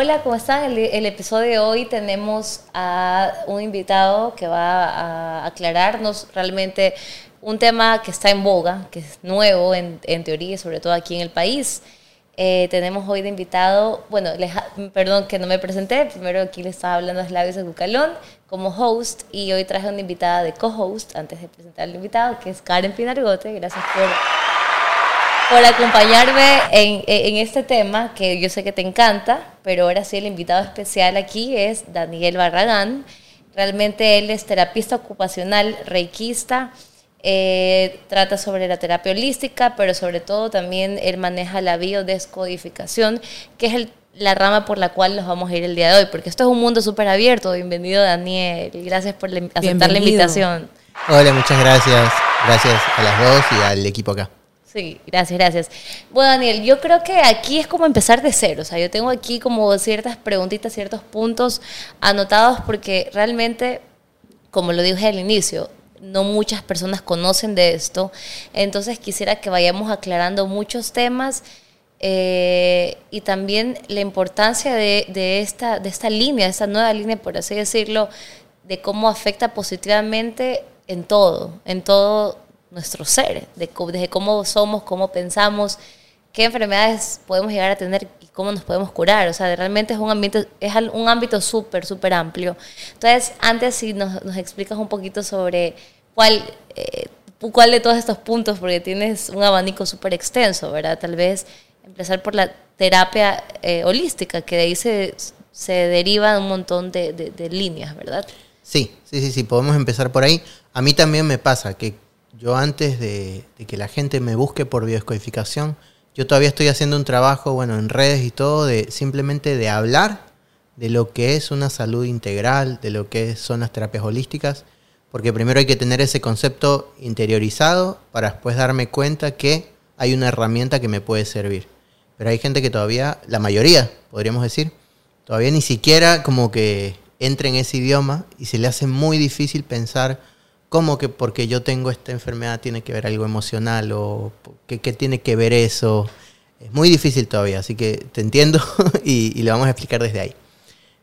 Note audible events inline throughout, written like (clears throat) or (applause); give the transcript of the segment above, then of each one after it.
Hola, ¿cómo están? El, el, episodio de hoy tenemos a un invitado que va a aclararnos realmente un tema que está en boga, que es nuevo en, en teoría, sobre todo aquí en el país. Eh, tenemos hoy de invitado, bueno, perdón que no me presenté, primero aquí le estaba hablando a Labios de Bucalón como host y hoy traje una invitada de co-host antes de presentar al invitado, que es Karen Pinargote. Gracias por por acompañarme en, en, este tema que yo sé que te encanta, pero ahora sí el invitado especial aquí es Daniel Barragán. Realmente él es terapista ocupacional, reikista, eh, trata sobre la terapia holística, pero sobre todo también él maneja la biodescodificación, que es el, la rama por la cual nos vamos a ir el día de hoy, porque esto es un mundo súper abierto. Bienvenido Daniel, gracias por aceptar la invitación. Hola, muchas gracias. Gracias a las dos y al equipo acá. Sí, gracias, gracias. Bueno, Daniel, yo creo que aquí es como empezar de cero. O sea, yo tengo aquí como ciertas preguntitas, ciertos puntos anotados porque realmente, como lo dije al inicio, no muchas personas conocen de esto. Entonces quisiera que vayamos aclarando muchos temas eh, y también la importancia de, de, esta, de esta línea, de esta nueva línea, por así decirlo, de cómo afecta positivamente en todo, en todo nuestro ser, de, desde cómo somos, cómo pensamos, qué enfermedades podemos llegar a tener y cómo nos podemos curar. O sea, realmente es un ámbito, es un ámbito súper, súper amplio. Entonces, antes si nos, nos explicas un poquito sobre cuál, eh, cuál de todos estos puntos, porque tienes un abanico súper extenso, ¿verdad? Tal vez empezar por la terapia eh, holística, que de ahí se, se deriva un montón de, de líneas, ¿verdad? Sí, sí, sí, sí, podemos empezar por ahí. A mí también me pasa que yo antes de, que la gente me busque por biodescodificación, yo todavía estoy haciendo un trabajo, bueno, en redes y todo, de simplemente de hablar de lo que es una salud integral, de lo que son las terapias holísticas, porque primero hay que tener ese concepto interiorizado para después darme cuenta que hay una herramienta que me puede servir. Pero hay gente que todavía, la mayoría, podríamos decir, todavía ni siquiera como que entra en ese idioma y se le hace muy difícil pensar ¿Cómo que porque yo tengo esta enfermedad tiene que ver algo emocional o qué, tiene que ver eso? Es muy difícil todavía, así que te entiendo (laughs) y, le vamos a explicar desde ahí.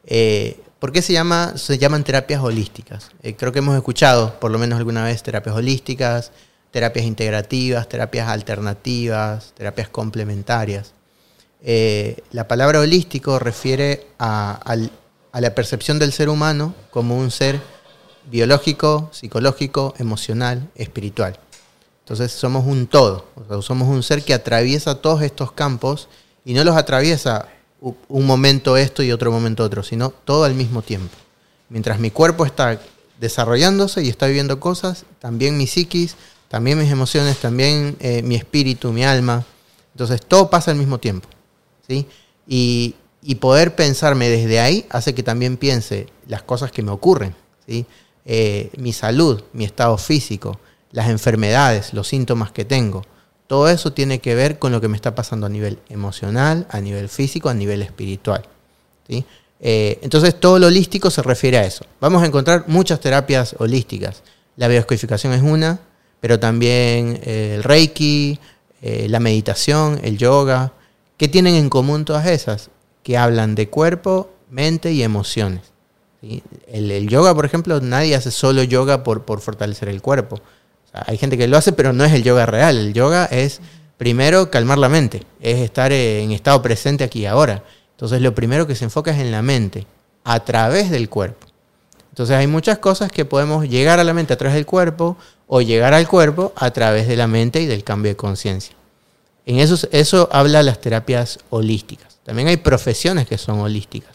Eh, ¿Por qué se, llama, se llaman terapias holísticas? Eh, creo que hemos escuchado por lo menos alguna vez terapias holísticas, terapias integrativas, terapias alternativas, terapias complementarias. Eh, la palabra holístico refiere a la percepción del ser humano como un ser biológico, psicológico, emocional, espiritual. Entonces somos un todo, somos un ser que atraviesa todos estos campos y no los atraviesa un momento esto y otro momento otro, sino todo al mismo tiempo. Mientras mi cuerpo está desarrollándose y está viviendo cosas, también mi psiquis, también mis emociones, también eh, mi espíritu, mi alma. Entonces todo pasa al mismo tiempo. ¿sí? Y, y poder pensarme desde ahí hace que también piense las cosas que me ocurren. ¿sí? Eh, mi salud, mi estado físico, las enfermedades, los síntomas que tengo. Todo eso tiene que ver con lo que me está pasando a nivel emocional, a nivel físico, a nivel espiritual. Eh, entonces todo lo holístico se refiere a eso. Vamos a encontrar muchas terapias holísticas. La biodescodificación es una, pero también eh, el reiki, la meditación, el yoga. ¿Qué tienen en común todas esas? Que hablan de cuerpo, mente y emociones. El, yoga, por ejemplo, nadie hace solo yoga por, fortalecer el cuerpo. hay gente que lo hace, pero no es el yoga real. El yoga es primero calmar la mente, es estar en estado presente aquí y ahora. Entonces lo primero que se enfoca es en la mente, a través del cuerpo. Entonces hay muchas cosas que podemos llegar a la mente a través del cuerpo o llegar al cuerpo a través de la mente y del cambio de conciencia. En eso, eso habla las terapias holísticas. También hay profesiones que son holísticas.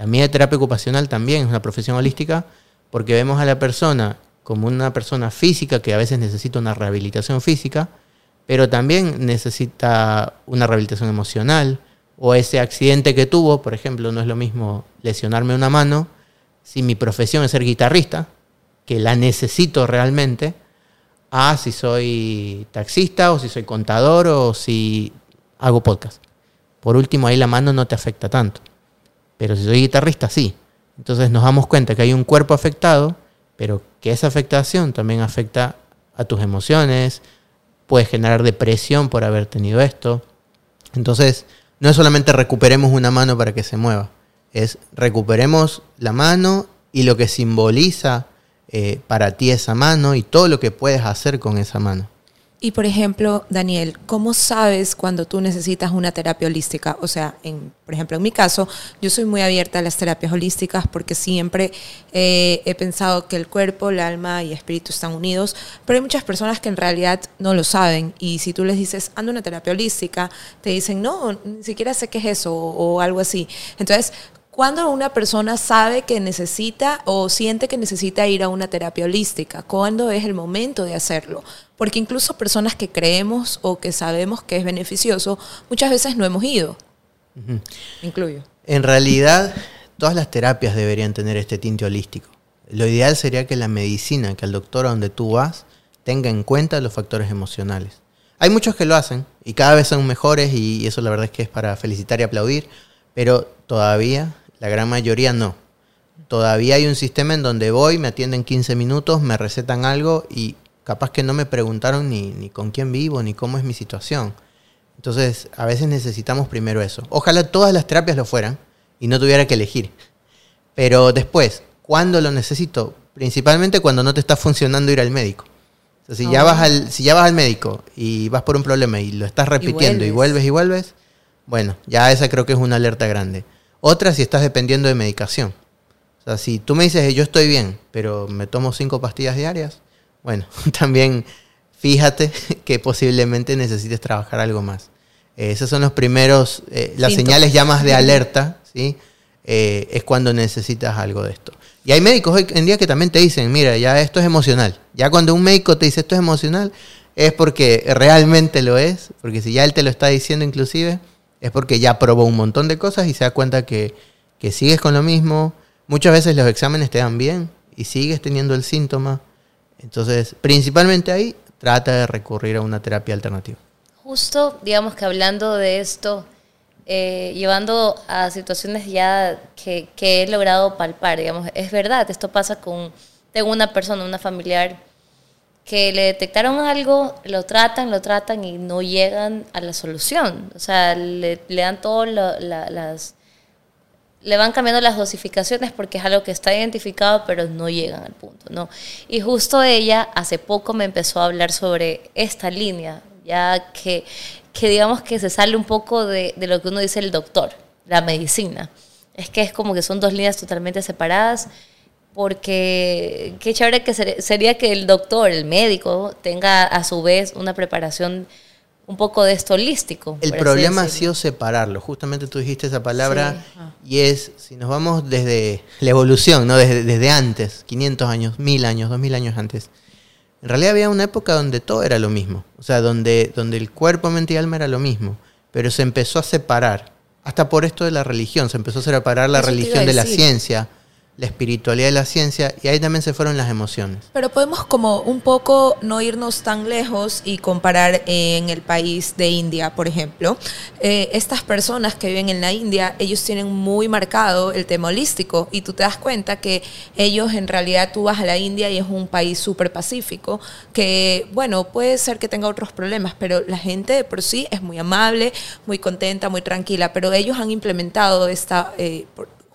La mía de terapia ocupacional también es una profesión holística porque vemos a la persona como una persona física que a veces necesita una rehabilitación física, pero también necesita una rehabilitación emocional o ese accidente que tuvo, por ejemplo, no es lo mismo lesionarme una mano si mi profesión es ser guitarrista, que la necesito realmente, a si soy taxista o si soy contador o si hago podcast. Por último, ahí la mano no te afecta tanto. Pero si soy guitarrista, sí. Entonces nos damos cuenta que hay un cuerpo afectado, pero que esa afectación también afecta a tus emociones, puede generar depresión por haber tenido esto. Entonces, no es solamente recuperemos una mano para que se mueva, es recuperemos la mano y lo que simboliza eh, para ti esa mano y todo lo que puedes hacer con esa mano. Y por ejemplo, Daniel, ¿cómo sabes cuando tú necesitas una terapia holística? O sea, en, por ejemplo, en mi caso, yo soy muy abierta a las terapias holísticas porque siempre eh, he pensado que el cuerpo, el alma y el espíritu están unidos, pero hay muchas personas que en realidad no lo saben y si tú les dices, anda una terapia holística, te dicen, no, ni siquiera sé qué es eso o, o algo así. Entonces, ¿Cuándo una persona sabe que necesita o siente que necesita ir a una terapia holística? ¿Cuándo es el momento de hacerlo? Porque incluso personas que creemos o que sabemos que es beneficioso, muchas veces no hemos ido. Incluyo. En realidad, todas las terapias deberían tener este tinte holístico. Lo ideal sería que la medicina, que el doctor a donde tú vas, tenga en cuenta los factores emocionales. Hay muchos que lo hacen y cada vez son mejores y eso la verdad es que es para felicitar y aplaudir, pero todavía la gran mayoría no. Todavía hay un sistema en donde voy, me atienden 15 minutos, me recetan algo y capaz que no me preguntaron ni, ni con quién vivo, ni cómo es mi situación. Entonces, a veces necesitamos primero eso. Ojalá todas las terapias lo fueran y no tuviera que elegir. Pero después, ¿cuándo lo necesito? Principalmente cuando no te está funcionando ir al médico. si, ya vas al, si ya vas al médico y vas por un problema y lo estás repitiendo y vuelves y vuelves, bueno, ya esa creo que es una alerta grande. Otra si estás dependiendo de medicación. O sea, si tú me dices, yo estoy bien, pero me tomo cinco pastillas diarias, bueno, (laughs) también fíjate (laughs) que posiblemente necesites trabajar algo más. Eh, esos son los primeros, eh, las señales ya más de alerta, ¿sí? Eh, es cuando necesitas algo de esto. Y hay médicos hoy en día que también te dicen, mira, ya esto es emocional. Ya cuando un médico te dice esto es emocional, es porque realmente lo es, porque si ya él te lo está diciendo inclusive, es porque ya probó un montón de cosas y se da cuenta que, sigues con lo mismo. Muchas veces los exámenes te dan bien y sigues teniendo el síntoma. Entonces, principalmente ahí, trata de recurrir a una terapia alternativa. Justo, digamos que hablando de esto, eh, llevando a situaciones ya que, he logrado palpar, digamos, es verdad, esto pasa con, tengo una persona, una familiar que le detectaron algo, lo tratan, lo tratan y no llegan a la solución. O sea, le, dan todo las... Le van cambiando las dosificaciones porque es algo que está identificado, pero no llegan al punto, ¿no? Y justo ella hace poco me empezó a hablar sobre esta línea, ya que, que digamos que se sale un poco de, de lo que uno dice el doctor, la medicina. Es que es como que son dos líneas totalmente separadas porque qué chévere que sería que el doctor, el médico, tenga a su vez una preparación un poco de esto holístico. El problema ha sido separarlo. Justamente tú dijiste esa palabra y es, si nos vamos desde la evolución, ¿no? desde, desde antes, 500 años, 1000 años, 2000 años antes, en realidad había una época donde todo era lo mismo. O sea, donde, donde el cuerpo, mente y alma era lo mismo. Pero se empezó a separar. Hasta por esto de la religión. Se empezó a separar la religión de la ciencia la espiritualidad de la ciencia y ahí también se fueron las emociones. Pero podemos como un poco no irnos tan lejos y comparar en el país de India, por ejemplo. Eh, estas personas que viven en la India, ellos tienen muy marcado el tema holístico y tú te das cuenta que ellos en realidad tú vas a la India y es un país súper pacífico, que bueno, puede ser que tenga otros problemas, pero la gente de por sí es muy amable, muy contenta, muy tranquila, pero ellos han implementado esta... Eh,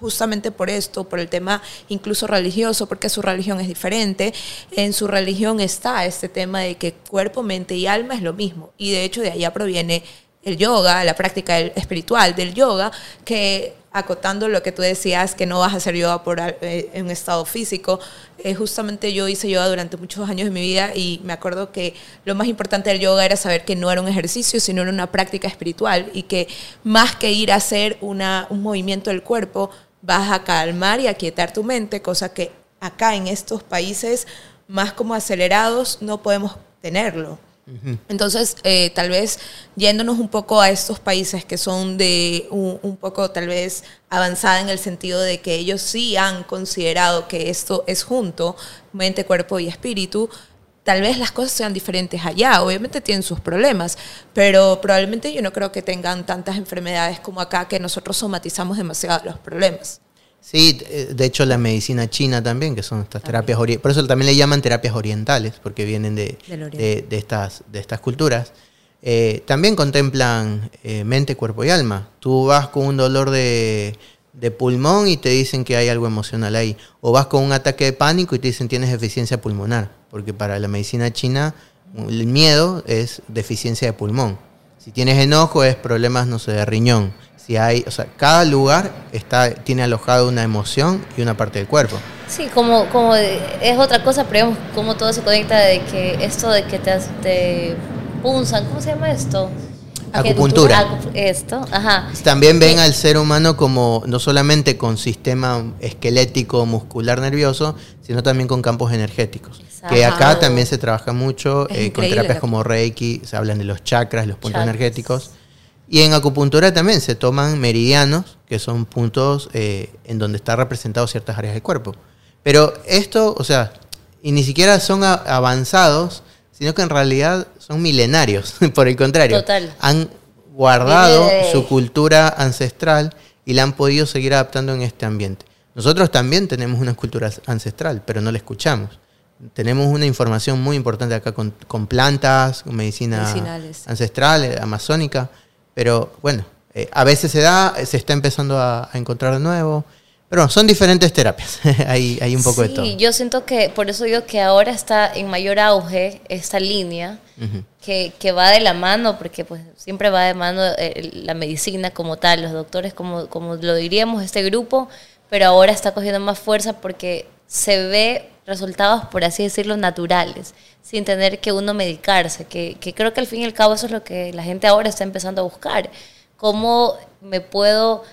justamente por esto, por el tema incluso religioso, porque su religión es diferente. En su religión está este tema de que cuerpo, mente y alma es lo mismo. Y de hecho de allá proviene el yoga, la práctica espiritual del yoga, que acotando lo que tú decías, que no vas a hacer yoga por, eh, en un estado físico, eh, justamente yo hice yoga durante muchos años de mi vida y me acuerdo que lo más importante del yoga era saber que no era un ejercicio, sino era una práctica espiritual y que más que ir a hacer una, un movimiento del cuerpo, vas a calmar y aquietar tu mente, cosa que acá en estos países más como acelerados no podemos tenerlo. Entonces, eh, tal vez yéndonos un poco a estos países que son de un, un, poco tal vez avanzada en el sentido de que ellos sí han considerado que esto es junto, mente, cuerpo y espíritu, tal vez las cosas sean diferentes allá. Obviamente tienen sus problemas, pero probablemente yo no creo que tengan tantas enfermedades como acá que nosotros somatizamos demasiado los problemas. Sí, eh, de hecho la medicina china también, que son estas terapias orientales, por eso también le llaman terapias orientales, porque vienen de, de, estas, de estas culturas. Eh, también contemplan eh, mente, cuerpo y alma. Tú vas con un dolor de, de pulmón y te dicen que hay algo emocional ahí. O vas con un ataque de pánico y te dicen tienes deficiencia pulmonar, porque para la medicina china el miedo es deficiencia de pulmón. Si tienes enojo es problemas, no sé, de riñón. Si hay, o sea, cada lugar está, tiene alojado una emoción y una parte del cuerpo. Sí, como, como es otra cosa, pero vemos cómo todo se conecta de que esto de que te, te punzan, ¿cómo se llama esto? Acupuntura. Esto, ajá. También ven al ser humano como no solamente con sistema esquelético, muscular, nervioso, sino también con campos energéticos. Que acá también se trabaja mucho eh, con terapias como Reiki, se hablan de los chakras, los puntos energéticos. Y en acupuntura también se toman meridianos, que son puntos eh, en donde están representados ciertas áreas del cuerpo. Pero esto, o sea, y ni siquiera son avanzados, sino que en realidad son milenarios, (laughs) por el contrario. Han guardado su cultura ancestral y la han podido seguir adaptando en este ambiente. Nosotros también tenemos una cultura ancestral, pero no la escuchamos. Tenemos una información muy importante acá con, plantas, con medicina ancestral, eh, amazónica, pero bueno, eh, a veces se da, se está empezando a, a encontrar de nuevo. Pero son diferentes terapias, (laughs) hay, hay un poco de todo. Sí, yo siento que, por eso digo que ahora está en mayor auge esta línea que, que, va de la mano, porque pues siempre va de mano eh, la medicina como tal, los doctores como, como lo diríamos, este grupo, pero ahora está cogiendo más fuerza porque se ve resultados, por así decirlo, naturales, sin tener que uno medicarse, que, que creo que al fin y al cabo eso es lo que la gente ahora está empezando a buscar. ¿Cómo me puedo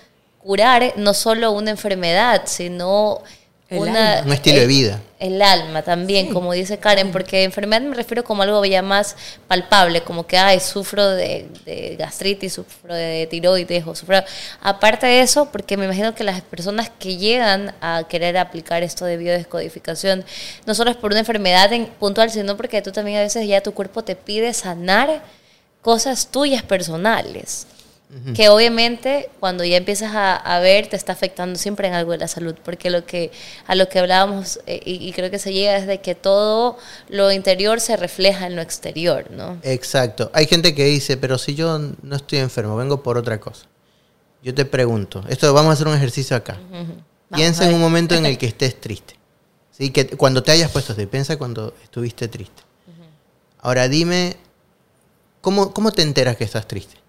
curar no solo una enfermedad, sino una, un estilo de vida. El alma también, como dice Karen, porque enfermedad me refiero como algo ya más palpable, como que, ay, sufro de, gastritis, sufro de tiroides, o sufro... Aparte de eso, porque me imagino que las personas que llegan a querer aplicar esto de biodescodificación, no solo es por una enfermedad en, puntual, sino porque tú también a veces ya tu cuerpo te pide sanar cosas tuyas personales que obviamente cuando ya empiezas a, ver te está afectando siempre en algo de la salud, porque lo que a lo que hablábamos eh, y, creo que se llega es de que todo lo interior se refleja en lo exterior, ¿no? Exacto. Hay gente que dice, pero si yo no estoy enfermo, vengo por otra cosa. Yo te pregunto, esto vamos a hacer un ejercicio acá. Piensa en un momento en el (laughs) que estés triste. ¿sí? Que cuando te hayas puesto triste, piensa cuando estuviste triste. Ahora dime, ¿cómo, ¿cómo te enteras que estás triste?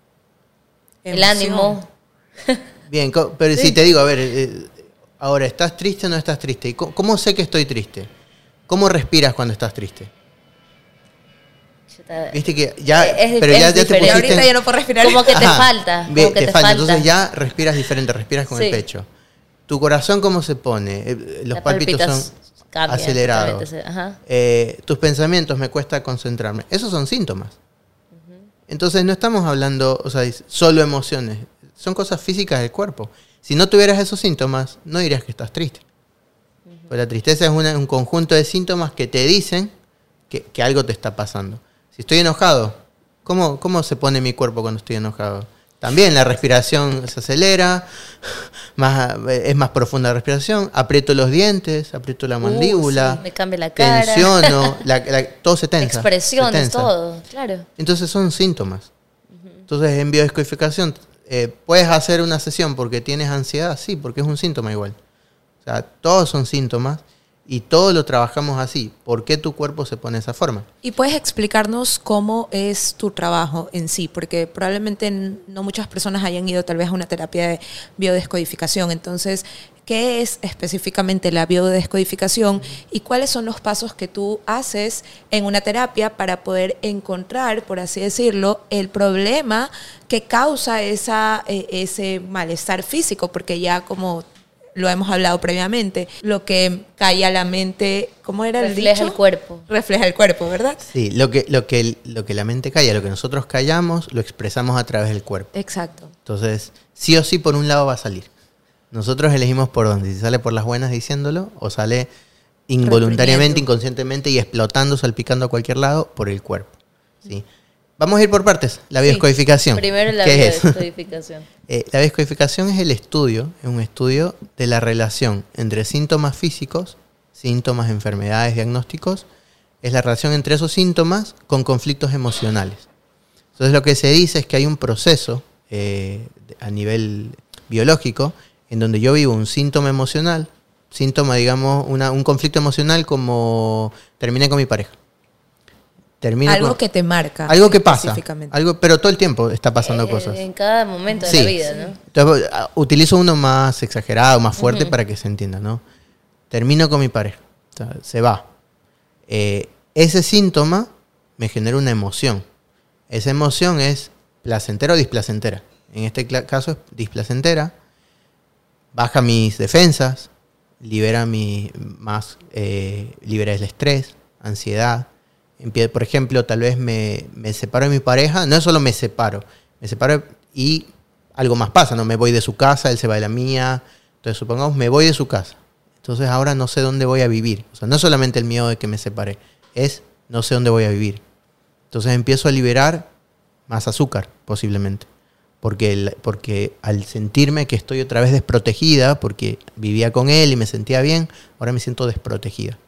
El ánimo. Bien, pero si te digo, a ver, eh, ahora, ¿estás triste o no estás triste? ¿Cómo, sé que estoy triste? ¿Cómo respiras cuando estás triste? Viste que ya, pero ya, te pusiste... Ahorita ya no puedo respirar. Como que te falta. Bien, te, falta. Entonces ya respiras diferente, respiras con el pecho. ¿Tu corazón cómo se pone? Eh, los pálpitos son acelerados. Eh, tus pensamientos me cuesta concentrarme. Esos son síntomas. Entonces no estamos hablando, o sea, solo emociones, son cosas físicas del cuerpo. Si no tuvieras esos síntomas, no dirías que estás triste. Pues la tristeza es un conjunto de síntomas que te dicen que, algo te está pasando. Si estoy enojado, ¿cómo, ¿cómo se pone mi cuerpo cuando estoy enojado? También la respiración se acelera, más, es más profunda la respiración, aprieto los dientes, aprieto la mandíbula, me cambia la cara. tensiono, (laughs) todo se tensa. Expresiones, todo, claro. Entonces son síntomas. Entonces en biodescodificación, eh, ¿puedes hacer una sesión porque tienes ansiedad? Sí, porque es un síntoma igual. O sea, todos son síntomas y todo lo trabajamos así. ¿Por qué tu cuerpo se pone de esa forma? Y puedes explicarnos cómo es tu trabajo en sí, porque probablemente no muchas personas hayan ido tal vez a una terapia de biodescodificación. Entonces, ¿qué es específicamente la biodescodificación y cuáles son los pasos que tú haces en una terapia para poder encontrar, por así decirlo, el problema que causa esa, eh, ese malestar físico? Porque ya como lo hemos hablado previamente, lo que calla la mente, ¿cómo era el dicho? Refleja el cuerpo. Refleja el cuerpo, ¿verdad? Sí, lo que, lo, que, lo que la mente calla, lo que nosotros callamos, lo expresamos a través del cuerpo. Exacto. Entonces, sí o sí por un lado va a salir. Nosotros elegimos por dónde, si sale por las buenas diciéndolo o sale involuntariamente, inconscientemente y explotando, salpicando a cualquier lado por el cuerpo. ¿sí? Vamos a ir por partes. La biodescodificación. primero la biodescodificación. (laughs) Eh, la biodescodificación es el estudio, es un estudio de la relación entre síntomas físicos, síntomas, enfermedades, diagnósticos, es la relación entre esos síntomas con conflictos emocionales. Entonces lo que se dice es que hay un proceso eh, a nivel biológico en donde yo vivo un síntoma emocional, síntoma, digamos, una- un conflicto emocional como terminé con mi pareja. Termino Algo con- que te marca. algo que pasa, algo, pero todo el tiempo está pasando Eh, cosas. En cada momento de Sí. la vida, ¿no? Entonces, ah, utilizo uno más exagerado, más fuerte para que se entienda, ¿no? Termino con mi pareja, o sea, se va. Eh, ese síntoma me genera una emoción. Esa emoción es placentera o displacentera. En este caso es displacentera. Baja mis defensas, libera mi más, eh, libera el estrés, ansiedad. Por ejemplo, tal vez me, me separo de mi pareja, no solo me separo, me separo y algo más pasa, ¿no? Me voy de su casa, él se va de la mía. Entonces, supongamos, me voy de su casa. Entonces, ahora no sé dónde voy a vivir. O sea, no solamente el miedo de que me separe, es no sé dónde voy a vivir. Entonces, empiezo a liberar más azúcar, posiblemente. Porque, porque al sentirme que estoy otra vez desprotegida, porque vivía con él y me sentía bien, ahora me siento desprotegida.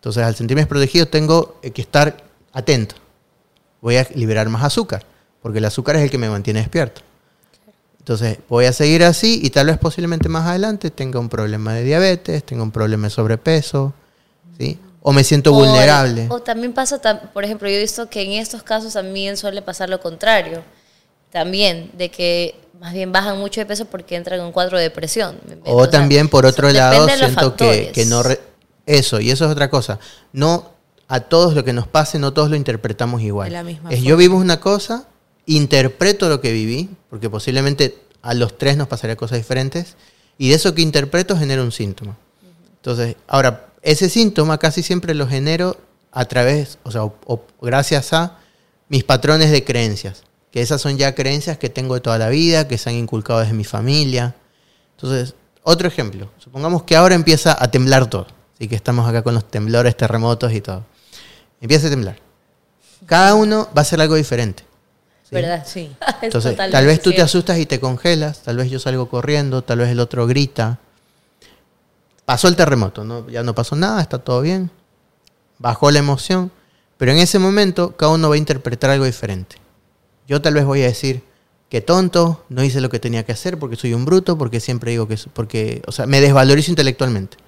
Entonces, al sentirme desprotegido, tengo eh, que estar atento. Voy a liberar más azúcar, porque el azúcar es el que me mantiene despierto. Entonces, voy a seguir así y tal vez posiblemente más adelante tenga un problema de diabetes, tenga un problema de sobrepeso, ¿sí? O me siento O- vulnerable. O, también pasa, por ejemplo, yo he visto que en estos casos también suele pasar lo contrario. También, de que más bien bajan mucho de peso porque entran en un cuadro de depresión. O sea, también, por otro lado, siento que, que no... re- eso, y eso es otra cosa. No a todos lo que nos pase, no todos lo interpretamos igual. La misma es forma. yo vivo una cosa, interpreto lo que viví, porque posiblemente a los tres nos pasaría cosas diferentes, y de eso que interpreto genera un síntoma. Entonces, ahora, ese síntoma casi siempre lo genero a través, o sea, o- o gracias a mis patrones de creencias, que esas son ya creencias que tengo de toda la vida, que se han inculcado desde mi familia. Entonces, otro ejemplo, supongamos que ahora empieza a temblar todo, así que estamos acá con los temblores, terremotos y todo. Empieza a temblar. Cada uno va a hacer algo diferente. ¿sí? ¿Verdad? Sí. (laughs) Es Entonces, tal vez tú te asustas y te congelas, tal vez yo salgo corriendo, tal vez el otro grita. Pasó el terremoto, ¿no? ya no pasó nada, está todo bien. Bajó la emoción, pero en ese momento cada uno va a interpretar algo diferente. Yo tal vez voy a decir que tonto, no hice lo que tenía que hacer porque soy un bruto, porque siempre digo que porque, o sea, me desvalorizo intelectualmente.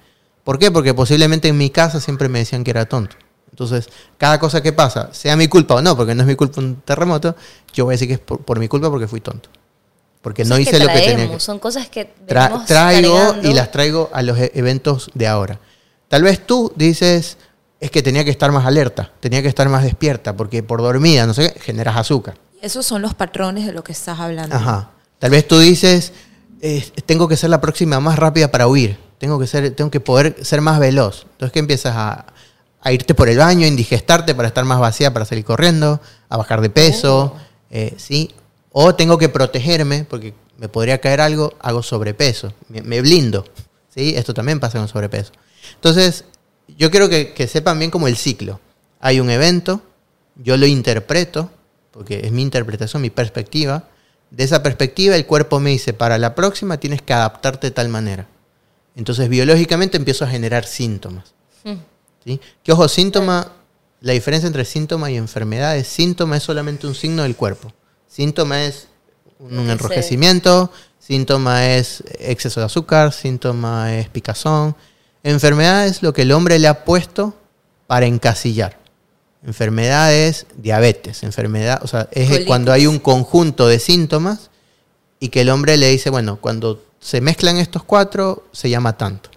¿Por qué? Porque posiblemente en mi casa siempre me decían que era tonto. Entonces, cada cosa que pasa, sea mi culpa o no, porque no es mi culpa un terremoto, yo voy a decir que es por, por mi culpa porque fui tonto. Porque no hice lo que tenía que Son cosas que Tra- traigo cargando. y las traigo a los e- eventos de ahora. Tal vez tú dices, es que tenía que estar más alerta, tenía que estar más despierta, porque por dormida, no sé qué, generas azúcar. Esos son los patrones de lo que estás hablando. Ajá. Tal vez tú dices, eh, tengo que ser la próxima más rápida para huir, tengo que, ser, tengo que poder ser más veloz. Entonces, ¿qué empiezas a, a irte por el baño, indigestarte para estar más vacía, para salir corriendo, a bajar de peso, eh, ¿sí? O tengo que protegerme porque me podría caer algo, hago sobrepeso, me, me blindo, ¿sí? Esto también pasa con sobrepeso. Entonces, yo quiero que, que sepan bien como el ciclo. Hay un evento, yo lo interpreto, porque es mi interpretación, mi perspectiva. De esa perspectiva, el cuerpo me dice, para la próxima tienes que adaptarte de tal manera. Entonces, biológicamente empiezo a generar síntomas. Mm. ¿sí? Que ojo, síntoma, la diferencia entre síntoma y enfermedad es síntoma es solamente un signo del cuerpo. Síntoma es un, enrojecimiento, síntoma es exceso de azúcar, síntoma es picazón. Enfermedad es lo que el hombre le ha puesto para encasillar. Enfermedad es diabetes, enfermedad, o sea, es Colitis. cuando hay un conjunto de síntomas y que el hombre le dice, bueno, cuando se mezclan estos cuatro, se llama tanto.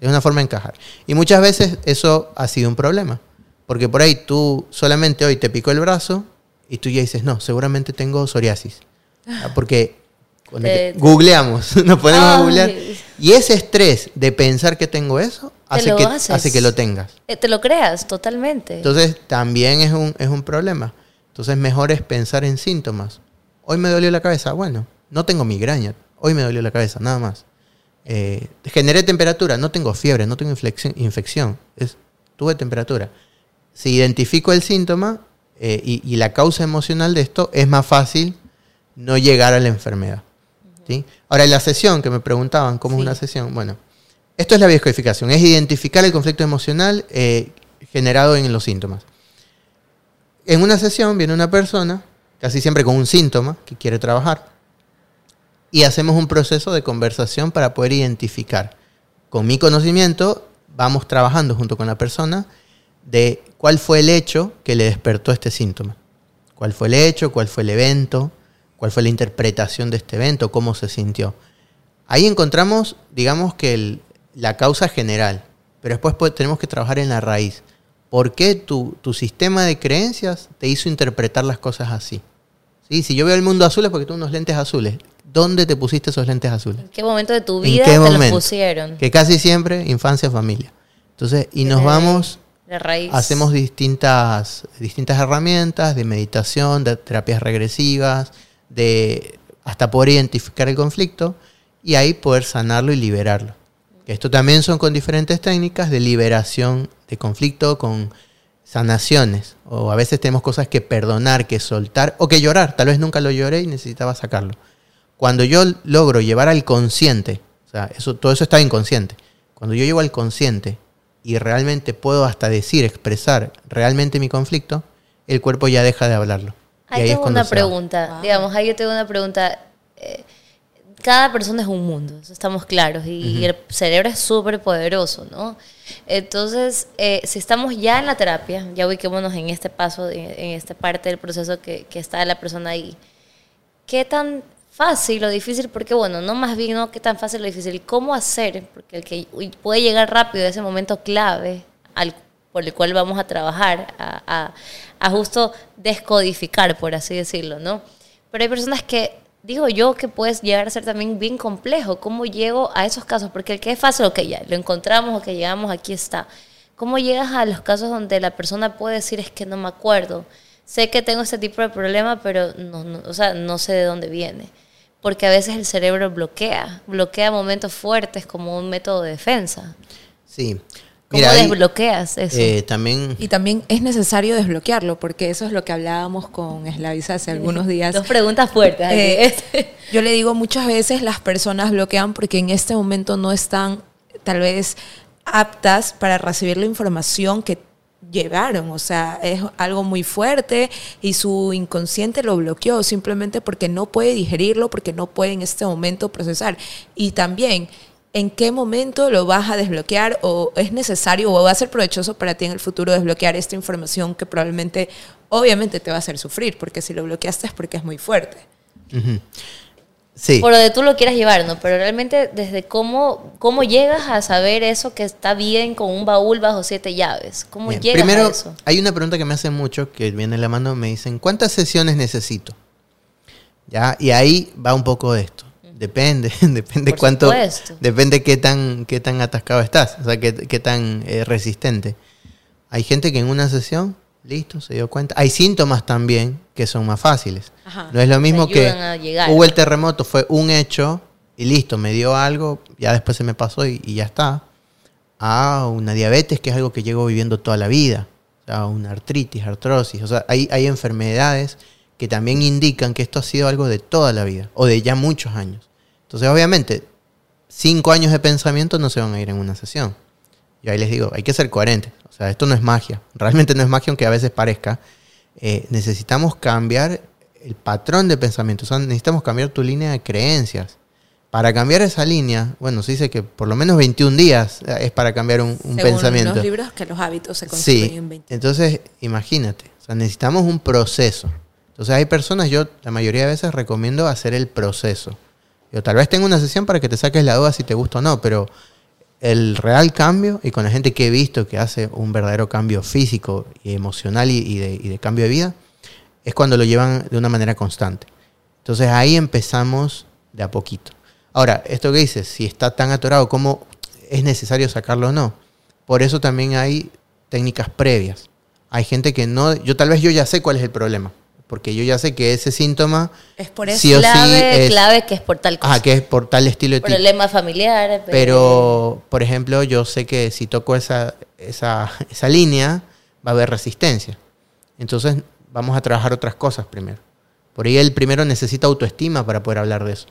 Es una forma de encajar. Y muchas veces eso ha sido un problema. Porque por ahí tú solamente hoy te picó el brazo y tú ya dices, no, seguramente tengo psoriasis. Ah, Porque cuando te- googleamos, (laughs) nos ponemos a Ay. googlear. Y ese estrés de pensar que tengo eso hace que, haces. hace que lo tengas. Eh, te lo creas, totalmente. Entonces también es un, es un problema. Entonces mejor es pensar en síntomas. Hoy me dolió la cabeza. Bueno, no tengo migraña. Hoy me dolió la cabeza, nada más. Eh, generé temperatura. No tengo fiebre, no tengo infección. Es, tuve temperatura. Si identifico el síntoma eh, y, y la causa emocional de esto, es más fácil no llegar a la enfermedad. ¿sí? Ahora, la sesión que me preguntaban, ¿cómo Sí. es una sesión? Bueno, esto es la bioscodificación, es identificar el conflicto emocional eh, generado en los síntomas. En una sesión viene una persona, casi siempre con un síntoma que quiere trabajar. Y hacemos un proceso de conversación para poder identificar. Con mi conocimiento vamos trabajando junto con la persona de cuál fue el hecho que le despertó este síntoma. ¿Cuál fue el hecho? ¿Cuál fue el evento? ¿Cuál fue la interpretación de este evento? ¿Cómo se sintió? Ahí encontramos, digamos que la causa general, pero después tenemos que trabajar en la raíz. ¿Por qué tu, sistema de creencias te hizo interpretar las cosas así? ¿Sí? Si yo veo el mundo azul es porque tú unos lentes azules. ¿Dónde te pusiste esos lentes azules? ¿En qué momento de tu vida te los pusieron? Que casi siempre infancia, familia. Entonces, y nos vamos Hacemos distintas, distintas herramientas de meditación, de terapias regresivas, de hasta poder identificar el conflicto y ahí poder sanarlo y liberarlo. Esto también son con diferentes técnicas de liberación de conflicto, con sanaciones. O a veces tenemos cosas que perdonar, que soltar o que llorar. Tal vez nunca lo lloré y necesitaba sacarlo. Cuando yo logro llevar al consciente, o sea, eso, todo eso está inconsciente. Cuando yo llevo al consciente y realmente puedo hasta decir, expresar realmente mi conflicto, el cuerpo ya deja de hablarlo. Ahí, tengo una pregunta, digamos, ahí yo tengo una pregunta. Eh, cada persona es un mundo, eso estamos claros, y, el cerebro es súper poderoso, ¿no? Entonces, eh, si estamos ya en la terapia, ya ubiquémonos en este paso, en, esta parte del proceso que, que está la persona ahí, ¿qué tan fácil o difícil, porque bueno, no más bien no qué tan fácil o difícil, cómo hacer, porque el que puede llegar rápido a ese momento clave por el cual vamos a trabajar, a, a, justo descodificar, por así decirlo, ¿no? Pero hay personas que, digo yo, que puedes llegar a ser también bien complejo, ¿cómo llego a esos casos? Porque el que es fácil, ok, ya, lo encontramos, ok, llegamos, aquí está. ¿Cómo llegas a los casos donde la persona puede decir es que no me acuerdo? Sé que tengo este tipo de problema, pero no, o sea, no sé de dónde viene porque a veces el cerebro bloquea, bloquea momentos fuertes como un método de defensa. Sí. ¿Cómo desbloqueas eso? Eh, también... Y también es necesario desbloquearlo, porque eso es lo que hablábamos con Eslavisa hace algunos días. Dos preguntas fuertes. Eh, yo le digo, muchas veces las personas bloquean porque en este momento no están tal vez aptas para recibir la información que llevaron, o sea, es algo muy fuerte y su inconsciente lo bloqueó simplemente porque no puede digerirlo, porque no puede en este momento procesar. Y también, ¿en qué momento lo vas a desbloquear o es necesario o va a ser provechoso para ti en el futuro desbloquear esta información que probablemente, obviamente te va a hacer sufrir, porque si lo bloqueaste es porque es muy fuerte. Por donde tú lo quieras llevar, ¿no? Pero realmente desde cómo, cómo llegas a saber eso que está bien con un baúl bajo siete llaves. ¿Cómo llegas Primero, a eso? hay una pregunta que me hacen mucho, que viene en la mano, me dicen, ¿cuántas sesiones necesito? ¿Ya? Y ahí va un poco de esto. Depende, (laughs) depende cuánto, depende qué tan, qué tan atascado estás, o sea, qué, qué tan eh, resistente. Hay gente que en una sesión Listo, se dio cuenta. Hay síntomas también que son más fáciles. no es lo mismo que hubo el terremoto, fue un hecho y listo, me dio algo, ya después se me pasó y, ya está. A una diabetes que es algo que llego viviendo toda la vida. O sea, una artritis, artrosis. O sea, hay, hay enfermedades que también indican que esto ha sido algo de toda la vida o de ya muchos años. Entonces, obviamente, cinco años de pensamiento no se van a ir en una sesión. Y ahí les digo, hay que ser coherente. Sea, esto no es magia. Realmente no es magia, aunque a veces parezca. Eh, necesitamos cambiar el patrón de pensamiento. O sea, necesitamos cambiar tu línea de creencias. Para cambiar esa línea, bueno, se dice que por lo menos 21 días eh, es para cambiar un, un Según pensamiento. los libros que los hábitos se construyen sí. en 20. Entonces, imagínate. O sea, necesitamos un proceso. Entonces, hay personas, yo la mayoría de veces recomiendo hacer el proceso. Yo tal vez tengo una sesión para que te saques la duda si te gusta o no, pero el real cambio y con la gente que he visto que hace un verdadero cambio físico y emocional y, de, cambio de vida, es cuando lo llevan de una manera constante. Entonces ahí empezamos de a poquito. Ahora, esto que dices, si está tan atorado, ¿cómo es necesario sacarlo o no? Por eso también hay técnicas previas. Hay gente que no, yo tal vez yo ya sé cuál es el problema porque yo ya sé que ese síntoma es por eso sí clave, clave que es por tal cosa. Ah, que es por tal estilo de problema familiar. Pero, por ejemplo, yo sé que si toco esa, esa, esa línea va a haber resistencia. Entonces vamos a trabajar otras cosas primero. Por ahí el primero necesita autoestima para poder hablar de eso.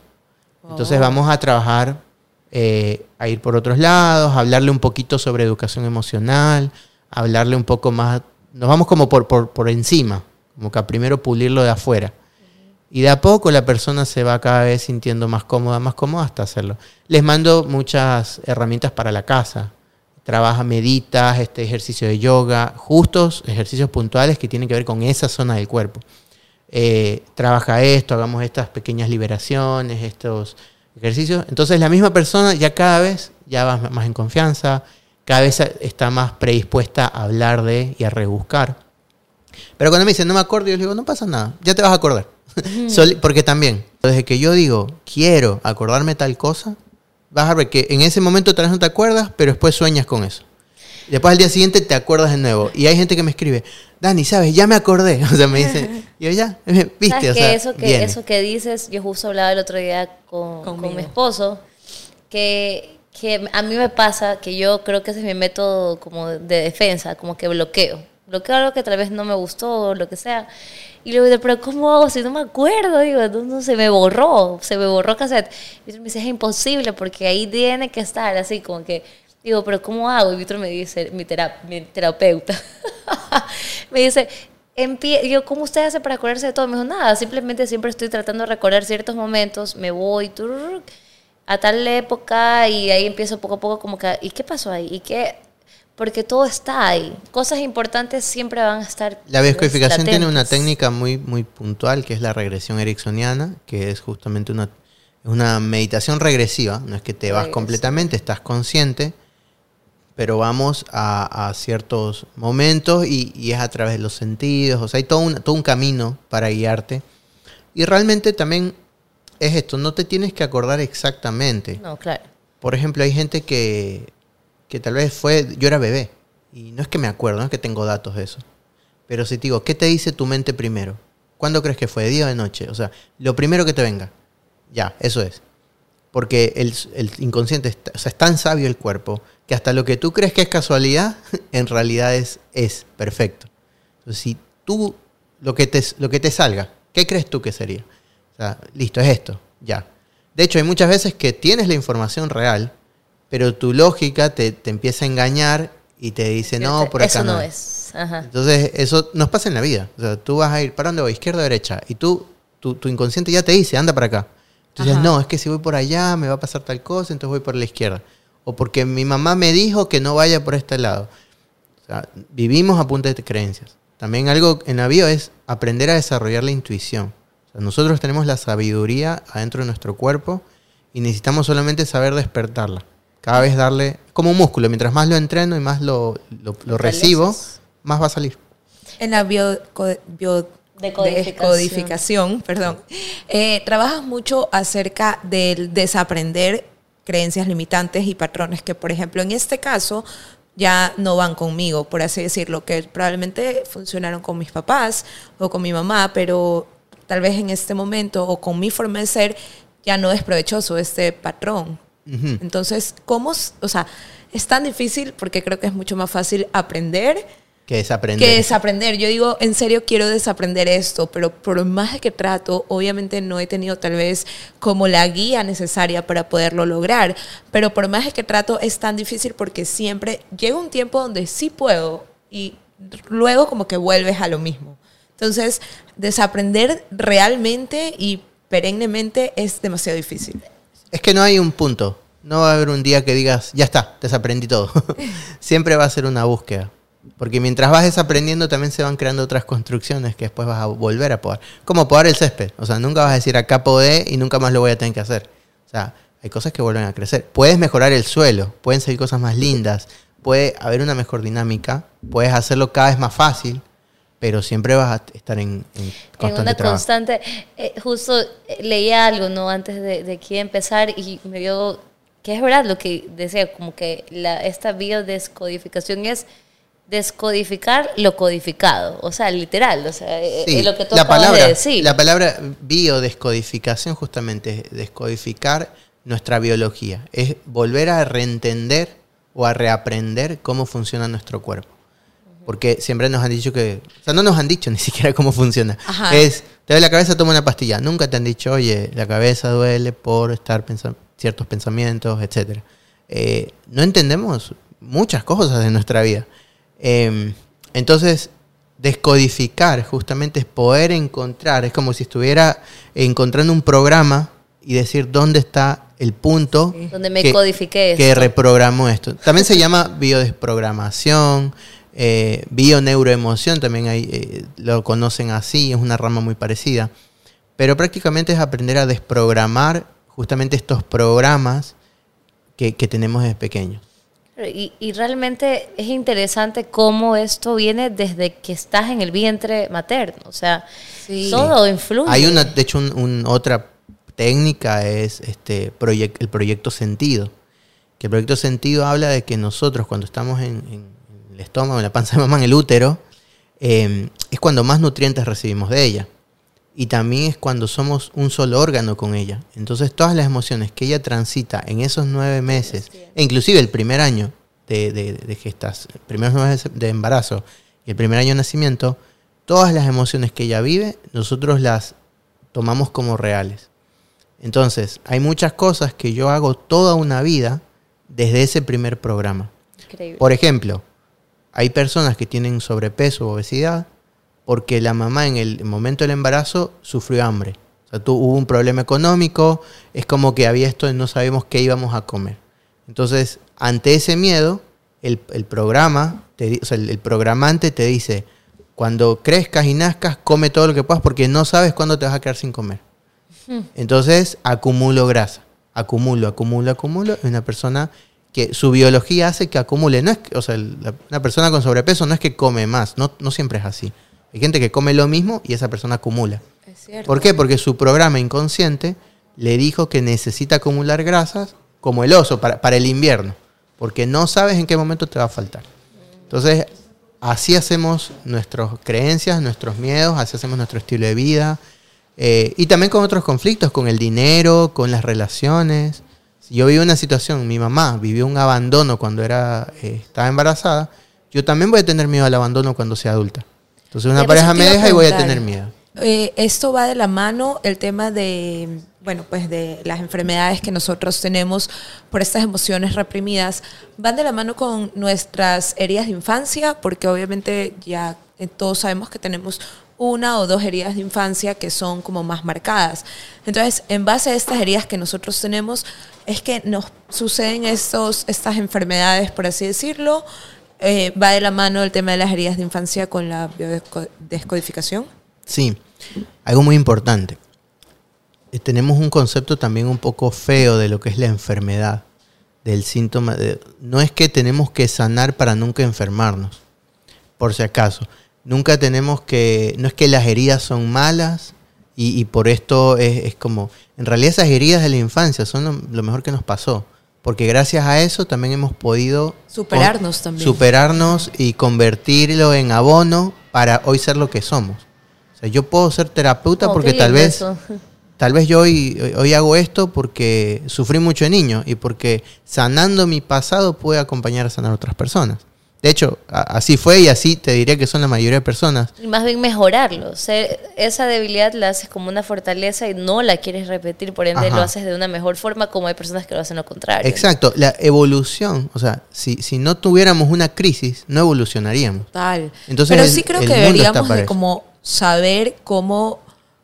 Entonces oh. vamos a trabajar eh, a ir por otros lados, hablarle un poquito sobre educación emocional, hablarle un poco más, nos vamos como por, por, por encima, como que primero pulirlo de afuera. Y de a poco la persona se va cada vez sintiendo más cómoda, más cómoda hasta hacerlo. Les mando muchas herramientas para la casa. Trabaja, meditas, este ejercicio de yoga, justos ejercicios puntuales que tienen que ver con esa zona del cuerpo. Eh, trabaja esto, hagamos estas pequeñas liberaciones, estos ejercicios. Entonces la misma persona ya cada vez ya va más en confianza, cada vez está más predispuesta a hablar de y a rebuscar. Pero cuando me dicen no me acuerdo, yo les digo, no pasa nada, ya te vas a acordar. (laughs) porque también, desde que yo digo, quiero acordarme tal cosa, vas a ver que en ese momento tal vez no te acuerdas, pero después sueñas con eso. Después al día siguiente te acuerdas de nuevo. Y hay gente que me escribe, Dani, ¿sabes? Ya me acordé. (laughs) O sea, me dice, (laughs) yo ya, viste, o sea, eso que, eso que dices, yo justo hablaba el otro día con, con mi esposo, que, que a mí me pasa que yo creo que ese es mi método como de defensa, como que bloqueo. Bloqueo algo que tal vez no me gustó o lo que sea. Y luego digo, pero ¿cómo hago si no me acuerdo? Digo, no, se me borró, se me borró cassette. Y me dice, es imposible porque ahí tiene que estar así como que Digo, pero ¿cómo hago? Y Víctor me dice, mi, mi terapeuta, (laughs) me dice, yo, ¿cómo usted hace para acordarse de todo? Me dijo, nada, simplemente siempre estoy tratando de recordar ciertos momentos, me voy a tal época y ahí empiezo poco a poco como que, ¿y qué pasó ahí? ¿Y qué? Porque todo está ahí. Cosas importantes siempre van a estar. La bioscodificación tiene una técnica muy, muy puntual que es la regresión ericksoniana, que es justamente una, una meditación regresiva. No es que te vas completamente, estás consciente pero vamos a, ciertos momentos y, es a través de los sentidos, o sea, hay todo un, todo un camino para guiarte. Y realmente también es esto, no te tienes que acordar exactamente. No, claro. Por ejemplo, hay gente que, que tal vez fue, yo era bebé, y no es que me acuerdo, no es que tengo datos de eso. Pero si te digo, ¿qué te dice tu mente primero? ¿Cuándo crees que fue? ¿De día o de noche? O sea, lo primero que te venga. Ya, eso es. Porque el, inconsciente, o sea, es tan sabio el cuerpo que hasta lo que tú crees que es casualidad, (laughs) en realidad es, es perfecto. Entonces, si tú, lo que, te, lo que te salga, ¿qué crees tú que sería? O sea, listo, es esto, ya. De hecho, hay muchas veces que tienes la información real, pero tu lógica te, empieza a engañar y te dice, no, por acá eso no. es. Entonces, eso nos pasa en la vida. O sea, tú vas a ir, ¿para dónde voy? Izquierda o derecha. Y tú, tu, tu inconsciente ya te dice, anda para acá. Entonces, no, es que si voy por allá me va a pasar tal cosa, entonces voy por la izquierda o porque mi mamá me dijo que no vaya por este lado. vivimos a punta de creencias. También algo en la es aprender a desarrollar la intuición. nosotros tenemos la sabiduría adentro de nuestro cuerpo y necesitamos solamente saber despertarla. Cada vez darle, como un músculo, mientras más lo entreno y más lo, recibo, más va a salir. En la bio, decodificación, perdón, eh, trabajas mucho acerca del desaprender creencias limitantes y patrones que, por ejemplo, en este caso ya no van conmigo, por así decirlo, que probablemente funcionaron con mis papás o con mi mamá, pero tal vez en este momento o con mi forma de ser ya no es provechoso este patrón. Entonces, ¿cómo? O sea, es tan difícil porque creo que es mucho más fácil aprender que desaprender. Que desaprender. Yo digo, en serio quiero desaprender esto, pero por más que trato, obviamente no he tenido tal vez como la guía necesaria para poderlo lograr. Pero por más que trato es tan difícil porque siempre llega un tiempo donde sí puedo y luego como que vuelves a lo mismo. Entonces, desaprender realmente y perennemente es demasiado difícil. Es que no hay un punto. No va a haber un día que digas, ya está, desaprendí todo. (laughs) Siempre va a ser una búsqueda. Porque mientras vas desaprendiendo también se van creando otras construcciones que después vas a volver a podar. Como podar el césped. O sea, nunca vas a decir acá podé y nunca más lo voy a tener que hacer. O sea, hay cosas que vuelven a crecer. Puedes mejorar el suelo, pueden salir cosas más lindas, puede haber una mejor dinámica, puedes hacerlo cada vez más fácil, pero siempre vas a estar en, en constante una constante. Eh, justo eh, leía algo, ¿no? Antes de, de aquí empezar y me dio que es verdad lo que decía, como que la, esta biodescodificación es descodificar lo codificado, o sea, literal, o sea, eh, es lo que tú la palabra, de decir. La palabra biodescodificación justamente es descodificar nuestra biología, es volver a reentender o a reaprender cómo funciona nuestro cuerpo. Porque siempre nos han dicho que, o sea, no nos han dicho ni (laughs) siquiera cómo funciona. Es, te duele la cabeza, toma una pastilla. Nunca te han dicho, oye, la cabeza duele por estar pensando ciertos pensamientos, etc. Eh, no entendemos muchas cosas de nuestra vida. Em, entonces, descodificar justamente es poder encontrar, es como si estuviera encontrando un programa y decir dónde está el punto Donde me que, codifiqué que esto. reprogramó esto. También se llama biodesprogramación, eh, bioneuroemoción, también hay, eh, lo conocen así, es una rama muy parecida. Pero prácticamente es aprender a desprogramar justamente estos programas que, que tenemos desde pequeños. Y, y realmente es interesante cómo esto viene desde que estás en el vientre materno. O sea, Sí. todo influye. Hay una, de hecho, un- un- otra técnica es este el proyecto sentido. Que el proyecto sentido habla de que nosotros cuando estamos en, en el estómago, en la panza de mamá, en el útero, eh, es cuando más nutrientes recibimos de ella. Y también es cuando somos un solo órgano con ella. Entonces todas las emociones que ella transita en esos nueve meses, e inclusive el primer año de, de, de gestas, primeros nueve meses de embarazo y el primer año de nacimiento, todas las emociones que ella vive, nosotros las tomamos como reales. Entonces, hay muchas cosas que yo hago toda una vida desde ese primer programa. Increíble. Por ejemplo, hay personas que tienen sobrepeso o obesidad porque la mamá en el momento del embarazo sufrió hambre. O sea, tu- hubo un problema económico, es como que había esto de no sabemos qué íbamos a comer. Entonces, ante ese miedo, el, el programa, te di- o sea, el, el programante te dice, cuando crezcas y nazcas, come todo lo que puedas porque no sabes cuándo te vas a quedar sin comer. Entonces, acumulo grasa. Acumulo, acumulo, acumulo. Es una persona que su biología hace que acumule. No es que- o sea, la- una persona con sobrepeso no es que come más. No, no siempre es así. Hay gente que come lo mismo y esa persona acumula. Es cierto. ¿Por qué? Porque su programa inconsciente le dijo que necesita acumular grasas como el oso para, para el invierno. Porque no sabes en qué momento te va a faltar. Entonces, así hacemos nuestras creencias, nuestros miedos, así hacemos nuestro estilo de vida. eh, y también con otros conflictos, con el dinero, con las relaciones. Si yo viví una situación, mi mamá vivió un abandono cuando era, eh, estaba embarazada, yo también voy a tener miedo al abandono cuando sea adulta. Entonces una Eso pareja me deja y voy a tener miedo. Eh, esto va de la mano el tema de, bueno, pues de las enfermedades que nosotros tenemos por estas emociones reprimidas, van de la mano con nuestras heridas de infancia, porque obviamente ya eh, todos sabemos que tenemos una o dos heridas de infancia que son como más marcadas. Entonces, en base a estas heridas que nosotros tenemos, es que nos suceden estos, estas enfermedades, por así decirlo. Eh, va de la mano el tema de las heridas de infancia con la biodescodificación. Sí, algo muy importante. Eh, Tenemos un concepto también un poco feo de lo que es la enfermedad, del síntoma. de- no es que tenemos que sanar para nunca enfermarnos, por si acaso. Nunca tenemos que, no es que las heridas son malas y, y por esto es, es como, en realidad esas heridas de la infancia son lo, lo mejor que nos pasó, porque gracias a eso también hemos podido Superarnos con- también. superarnos y convertirlo en abono para hoy ser lo que somos. O sea, yo puedo ser terapeuta Oh, porque tal vez eso. (laughs) Tal vez yo hoy- hoy hago esto porque sufrí mucho de niño y porque sanando mi pasado pude acompañar a sanar a otras personas. De hecho, así fue y así te diría que son la mayoría de personas. Y más bien mejorarlo. Ser- esa debilidad la haces como una fortaleza y no la quieres repetir, por ende Ajá. lo haces de una mejor forma, como hay personas que lo hacen lo contrario. Exacto, la evolución, o sea, si, si no tuviéramos una crisis, no evolucionaríamos. Total. Entonces, Pero el- sí creo que deberíamos de como saber cómo,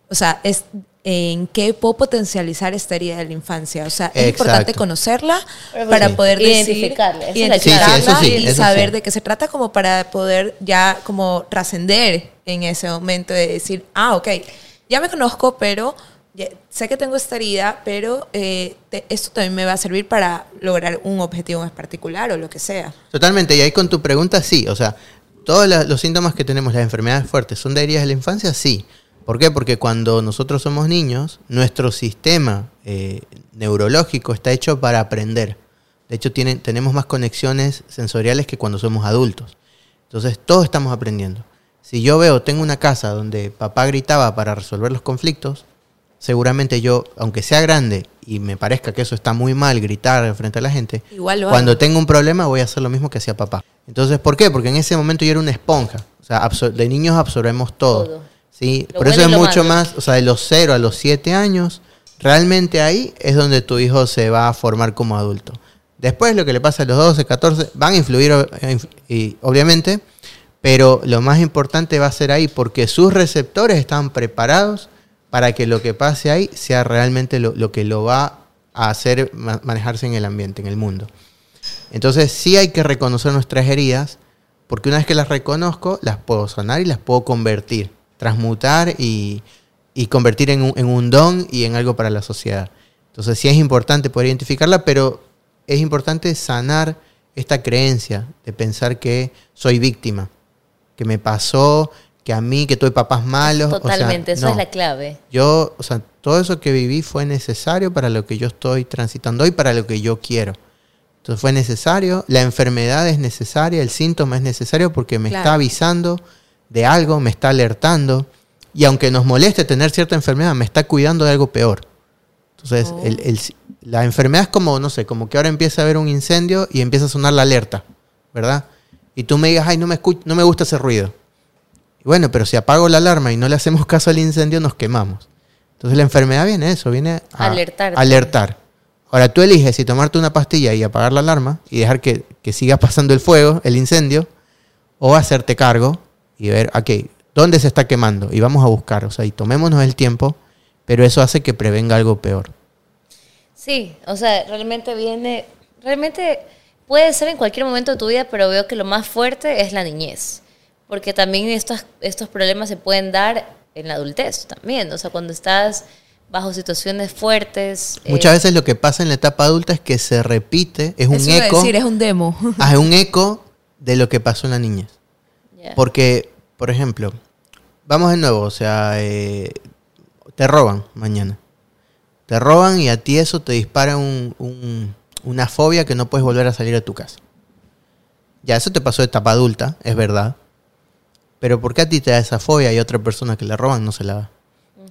o sea, es en qué puedo potencializar esta herida de la infancia. O sea, es Exacto. importante conocerla Pero para sí. poder decir, Identificarla. Sí, sí, y saber sí. de qué se trata como para poder ya como trascender en ese momento de decir, ah, ok, ya me conozco, pero ya- sé que tengo esta herida, pero eh, te- esto también me va a servir para lograr un objetivo en particular o lo que sea. Totalmente, y ahí con tu pregunta sí, o sea, todos los síntomas que tenemos, las enfermedades fuertes, ¿son de heridas de la infancia? Sí. ¿Por qué? Porque cuando nosotros somos niños, nuestro sistema eh, neurológico está hecho para aprender. De hecho, tienen, tenemos más conexiones sensoriales que cuando somos adultos. Entonces, todos estamos aprendiendo. Si yo veo, tengo una casa donde papá gritaba para resolver los conflictos, seguramente yo, aunque sea grande y me parezca que eso está muy mal, gritar frente a la gente, Igual cuando hago. tengo un problema voy a hacer lo mismo que hacía papá. Entonces, ¿por qué? Porque en ese momento yo era una esponja. O sea, de niños absorbemos todo. Todo. ¿Sí? Lo Por eso es mucho malo. más, o sea, de los 0 a los 7 años, realmente ahí es donde tu hijo se va a formar como adulto. Después lo que le pasa a los 12, 14, van a influir, inf- y, obviamente, Pero lo más importante va a ser ahí, porque sus receptores están preparados para que lo que pase ahí sea realmente lo, lo que lo va a hacer ma- manejarse en el ambiente, en el mundo. Entonces sí hay que reconocer nuestras heridas, porque una vez que las reconozco, las puedo sanar y las puedo convertir, transmutar y, y convertir en un, en un don y en algo para la sociedad. Entonces sí es importante poder identificarla, pero es importante sanar esta creencia de pensar que soy víctima, que me pasó, que a mí, que tuve papás malos. o sea, Totalmente, eso no. es la clave. Yo, o sea, todo eso que viví fue necesario para lo que yo estoy transitando hoy, para lo que yo quiero. Entonces fue necesario, la enfermedad es necesaria, el síntoma es necesario porque me Claro. está avisando de algo, me está alertando. Y aunque nos moleste tener cierta enfermedad, me está cuidando de algo peor. Entonces, Oh. el- el- la enfermedad es como, no sé, como que ahora empieza a haber un incendio y empieza a sonar la alerta, ¿verdad? Y tú me digas, ay, no me, no me gusta ese ruido. Y bueno, pero si apago la alarma y no le hacemos caso al incendio, nos quemamos. Entonces la enfermedad viene eso, viene a Alertarte. alertar. Ahora tú eliges si tomarte una pastilla y apagar la alarma y dejar que, que siga pasando el fuego, el incendio, o hacerte cargo y ver, ok, ¿dónde se está quemando? Y vamos a buscar, o sea, y tomémonos el tiempo, pero eso hace que prevenga algo peor. Sí, o sea, realmente viene, realmente puede ser en cualquier momento de tu vida, pero veo que lo más fuerte es la niñez, porque también estos, estos problemas se pueden dar en la adultez también, o sea, cuando estás bajo situaciones fuertes. eh, Muchas veces lo que pasa en la etapa adulta es que se repite, es un eco, decir, es un demo. (laughs) ah, es un eco de lo que pasó en la niñez. Porque, por ejemplo, vamos de nuevo, o sea, eh, te roban mañana. Te roban y a ti eso te dispara un- un- una fobia que no puedes volver a salir de tu casa. Ya, eso te pasó de etapa adulta, es verdad. Pero ¿por qué a ti te da esa fobia y a otra persona que le roban no se la da?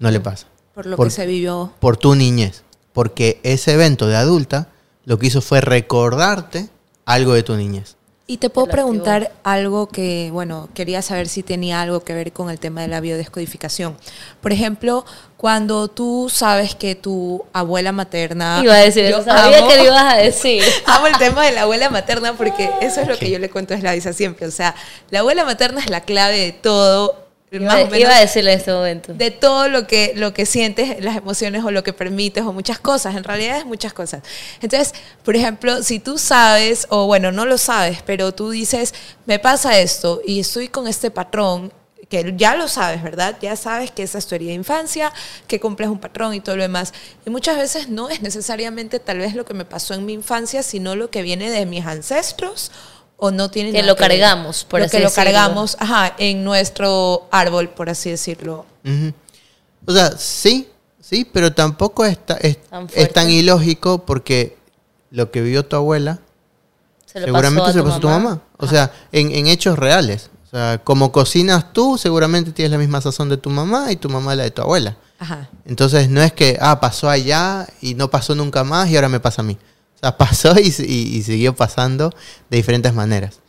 No le pasa. Por lo Por- que se vivió. Por tu niñez. Porque ese evento de adulta lo que hizo fue recordarte algo de tu niñez. Y te puedo preguntar algo que, bueno, quería saber si tenía algo que ver con el tema de la biodescodificación. Por ejemplo, cuando tú sabes que tu abuela materna... Iba a decir, Yo eso, sabía amo- que lo ibas a decir. (laughs) Amo el tema de la abuela materna porque eso es lo que yo le cuento a Slavisa siempre. O sea, la abuela materna es la clave de todo. Iba, más o menos iba a decirle en este momento. de todo lo que, lo que sientes, las emociones o lo que permites o muchas cosas. En realidad es muchas cosas. Entonces, por ejemplo, si tú sabes, o bueno, no lo sabes, pero tú dices, me pasa esto y estoy con este patrón, que ya lo sabes, ¿verdad? Ya sabes que esa es tu herida de infancia, que cumples un patrón y todo lo demás. Y muchas veces no es necesariamente tal vez lo que me pasó en mi infancia, sino lo que viene de mis ancestros o no tiene Que nada lo ver. cargamos, por Lo así que lo decirlo. cargamos, ajá, en nuestro árbol, por así decirlo. Ujú. O sea, sí, sí, pero tampoco es, ta- es, Tan es tan ilógico porque lo que vivió tu abuela Se lo seguramente pasó a se lo tu pasó a tu mamá. O sea, en, en hechos reales. O sea, como cocinas tú, seguramente tienes la misma sazón de tu mamá y tu mamá la de tu abuela. Ajá. Entonces no es que, ah, pasó allá y no pasó nunca más y ahora me pasa a mí. O sea, (laughs) pasó y, y- y siguió pasando de diferentes maneras.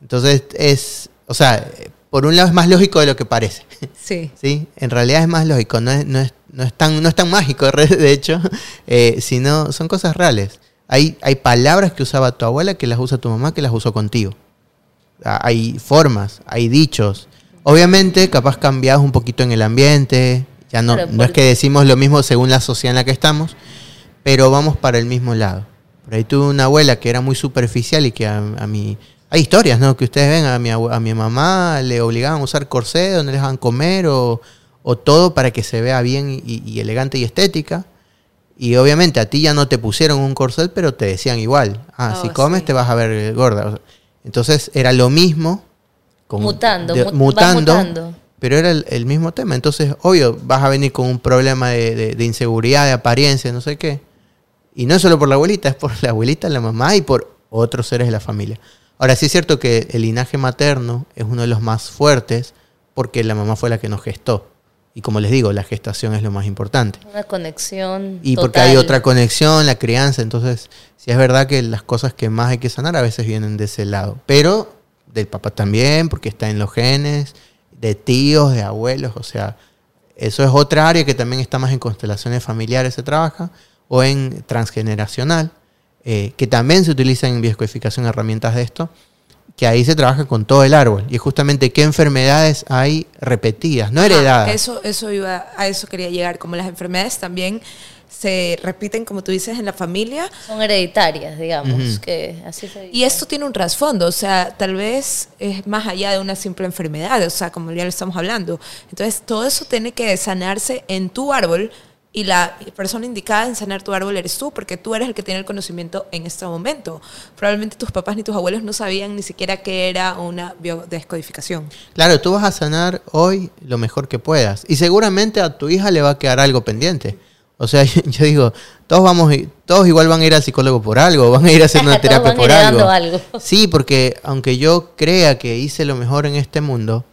Entonces es, o sea, por un lado es más lógico de lo que parece. Sí. (laughs) Sí, en realidad es más lógico, no es, no es, no es, tan, no es tan mágico, (laughs) de hecho, eh, sino son cosas reales. Hay, hay palabras que usaba tu abuela que las usa tu mamá que las usó contigo. Ah, Hay formas, hay dichos. Obviamente, capaz cambiados un poquito en el ambiente, ya no, Claro, no es que decimos lo mismo según la sociedad en la que estamos, pero vamos para el mismo lado. Por ahí tuve una abuela que era muy superficial y que a, a mi... Hay historias, ¿no? Que ustedes ven, a mi, a mi mamá le obligaban a usar corsé, donde le dejaban comer o, o todo para que se vea bien y, y elegante y estética. Y obviamente a ti ya no te pusieron un corset, pero te decían igual. Ah, Oh, si comes sí. te vas a ver gorda. Entonces era lo mismo. con- Mutando, de- mutando, mutando. pero era el, el mismo tema. Entonces, obvio, vas a venir con un problema de, de- de inseguridad, de apariencia, no sé qué. Y no es solo por la abuelita, es por la abuelita, la mamá y por otros seres de la familia. Ahora, sí es cierto que el linaje materno es uno de los más fuertes porque la mamá fue la que nos gestó. Y como les digo, la gestación es lo más importante. Una conexión. Y porque hay otra conexión, la crianza. Entonces, sí es verdad que las cosas que más hay que sanar a veces vienen de ese lado. Pero del papá también, porque está en los genes, de tíos, de abuelos. O sea, eso es otra área que también está más en constelaciones familiares, se trabaja, o en transgeneracional, eh, que también se utilizan en bioscodificación herramientas de esto, que ahí se trabaja con todo el árbol. Y es justamente qué enfermedades hay repetidas, no heredadas. eso, eso iba, a eso quería llegar. Como las enfermedades también se repiten, como tú dices, en la familia. Son hereditarias, digamos, que así se Y esto tiene un trasfondo, o sea, tal vez es más allá de una simple enfermedad, o sea, como ya lo estamos hablando. Entonces, todo eso tiene que sanarse en tu árbol y la persona indicada en sanar tu árbol eres tú, porque tú eres el que tiene el conocimiento en este momento. Probablemente tus papás ni tus abuelos no sabían ni siquiera qué era una biodescodificación. Claro, tú vas a sanar hoy lo mejor que puedas y seguramente a tu hija le va a quedar algo pendiente. O sea, (laughs) yo, digo, todos vamos, todos igual van a ir al psicólogo por algo, van a ir a hacer una (laughs) terapia por algo. algo. Sí, porque aunque yo crea que hice lo mejor en este mundo,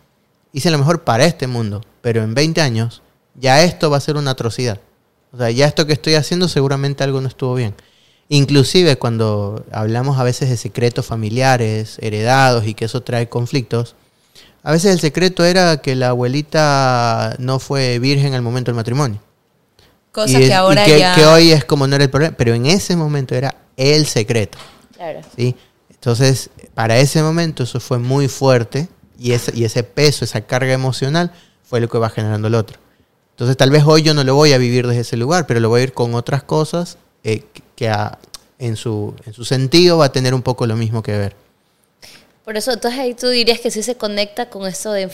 hice lo mejor para este mundo, pero en 20 años ya esto va a ser una atrocidad. O sea, ya esto que estoy haciendo seguramente algo no estuvo bien. Inclusive cuando hablamos a veces de secretos familiares, heredados y que eso trae conflictos, a veces el secreto era que la abuelita no fue virgen al momento del matrimonio. Cosa que ahora que, ya... que hoy es como no era el problema, pero en ese momento era el secreto. Claro. ¿sí? Entonces, para ese momento eso fue muy fuerte y ese, y ese peso, esa carga emocional fue lo que va generando el otro. Entonces tal vez hoy yo no lo voy a vivir desde ese lugar, pero lo voy a ir con otras cosas eh, que en, su, en su sentido va a tener un poco lo mismo que ver. Por eso, entonces ahí tú dirías que sí se conecta con esto de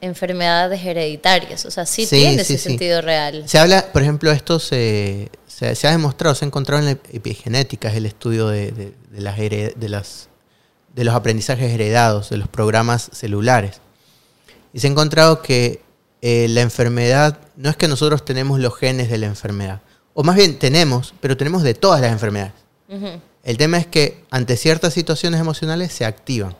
enfermedades hereditarias, o sea, sí, tiene ese sentido real. Se habla, por ejemplo, esto se, se, ha demostrado, se ha encontrado en la epigenética, es el estudio de, de, las, de, las, de los aprendizajes heredados, de los programas celulares. Y se ha encontrado que eh, la enfermedad, no es que nosotros tenemos los genes de la enfermedad, o más bien tenemos, pero tenemos de todas las enfermedades. El tema es que ante ciertas situaciones emocionales se activan.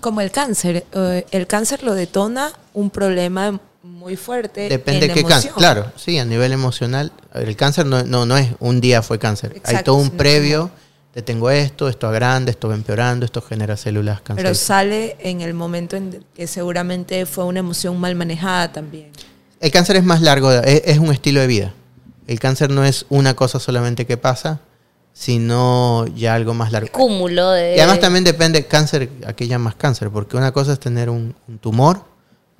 Como el cáncer, eh, el cáncer lo detona un problema muy fuerte. Depende de qué cáncer. Claro, sí, a nivel emocional. El cáncer no, no, es un día fue cáncer. Hay todo un previo te tengo esto, esto agranda, esto va empeorando, esto genera células cancerosas. Pero sale en el momento en que seguramente fue una emoción mal manejada también. El cáncer es más largo, es, un estilo de vida. El cáncer no es una cosa solamente que pasa, sino ya algo más largo. Cúmulo de... Y además también depende, cáncer, aquí llamas cáncer, porque una cosa es tener un, tumor,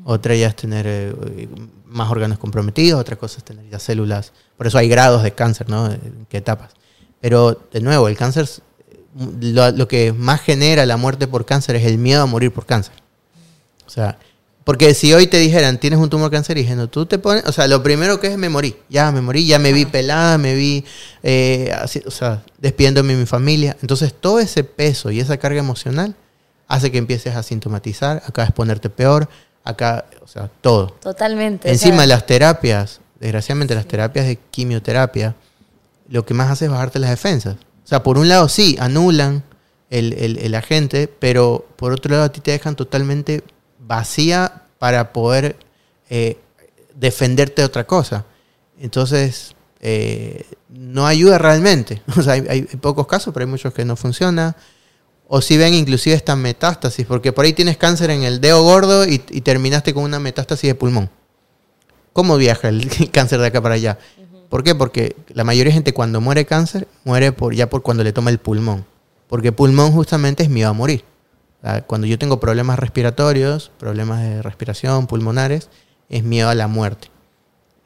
otra ya es tener eh, más órganos comprometidos, otra cosa es tener ya células. Por eso hay grados de cáncer, ¿no? ¿En qué etapas? Pero, de nuevo, el cáncer, lo, que más genera la muerte por cáncer es el miedo a morir por cáncer. O sea, porque si hoy te dijeran, tienes un tumor cancerígeno, tú te pones, o sea, lo primero que es me morí, ya me morí, ya me vi pelada, me vi, eh, así, o sea, despidiéndome de mi familia. Entonces, todo ese peso y esa carga emocional hace que empieces a sintomatizar, acá es ponerte peor, acá, o sea, todo. Totalmente. Encima de las terapias, desgraciadamente las terapias de quimioterapia, lo que más hace es bajarte las defensas. O sea, por un lado sí, anulan el, agente, pero por otro lado a ti te dejan totalmente vacía para poder eh, defenderte de otra cosa. Entonces, eh, no ayuda realmente. (laughs) O sea, hay, pocos casos, pero hay muchos que no funciona. O si ven inclusive esta metástasis, porque por ahí tienes cáncer en el dedo gordo y, terminaste con una metástasis de pulmón. ¿Cómo viaja el (laughs) cáncer de acá para allá? ¿Por qué? Porque la mayoría de gente cuando muere cáncer, muere por, ya por cuando le toma el pulmón. Porque pulmón justamente es miedo a morir. Cuando yo tengo problemas respiratorios, problemas de respiración, pulmonares, es miedo a la muerte.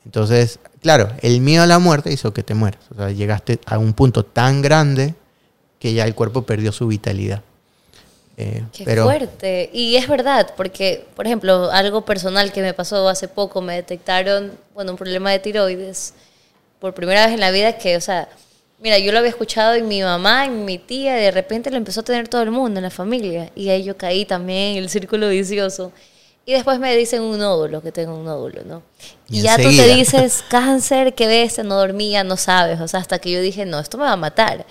Entonces, claro, el miedo a la muerte hizo que te mueras. O sea, llegaste a un punto tan grande que ya el cuerpo perdió su vitalidad. Eh, Qué fuerte. Y es verdad, porque, por ejemplo, algo personal que me pasó hace poco, me detectaron, bueno, un problema de tiroides por primera vez en la vida que, o sea, mira, yo lo había escuchado en mi mamá, en mi tía, y de repente lo empezó a tener todo el mundo en la familia. Y ahí yo caí también en el círculo vicioso. Y después me dicen un nódulo, que tengo un nódulo, ¿no? Y, ya tú te dices, cáncer, qué ves, no dormía, no sabes. O sea, hasta que yo dije, no, esto me va a matar.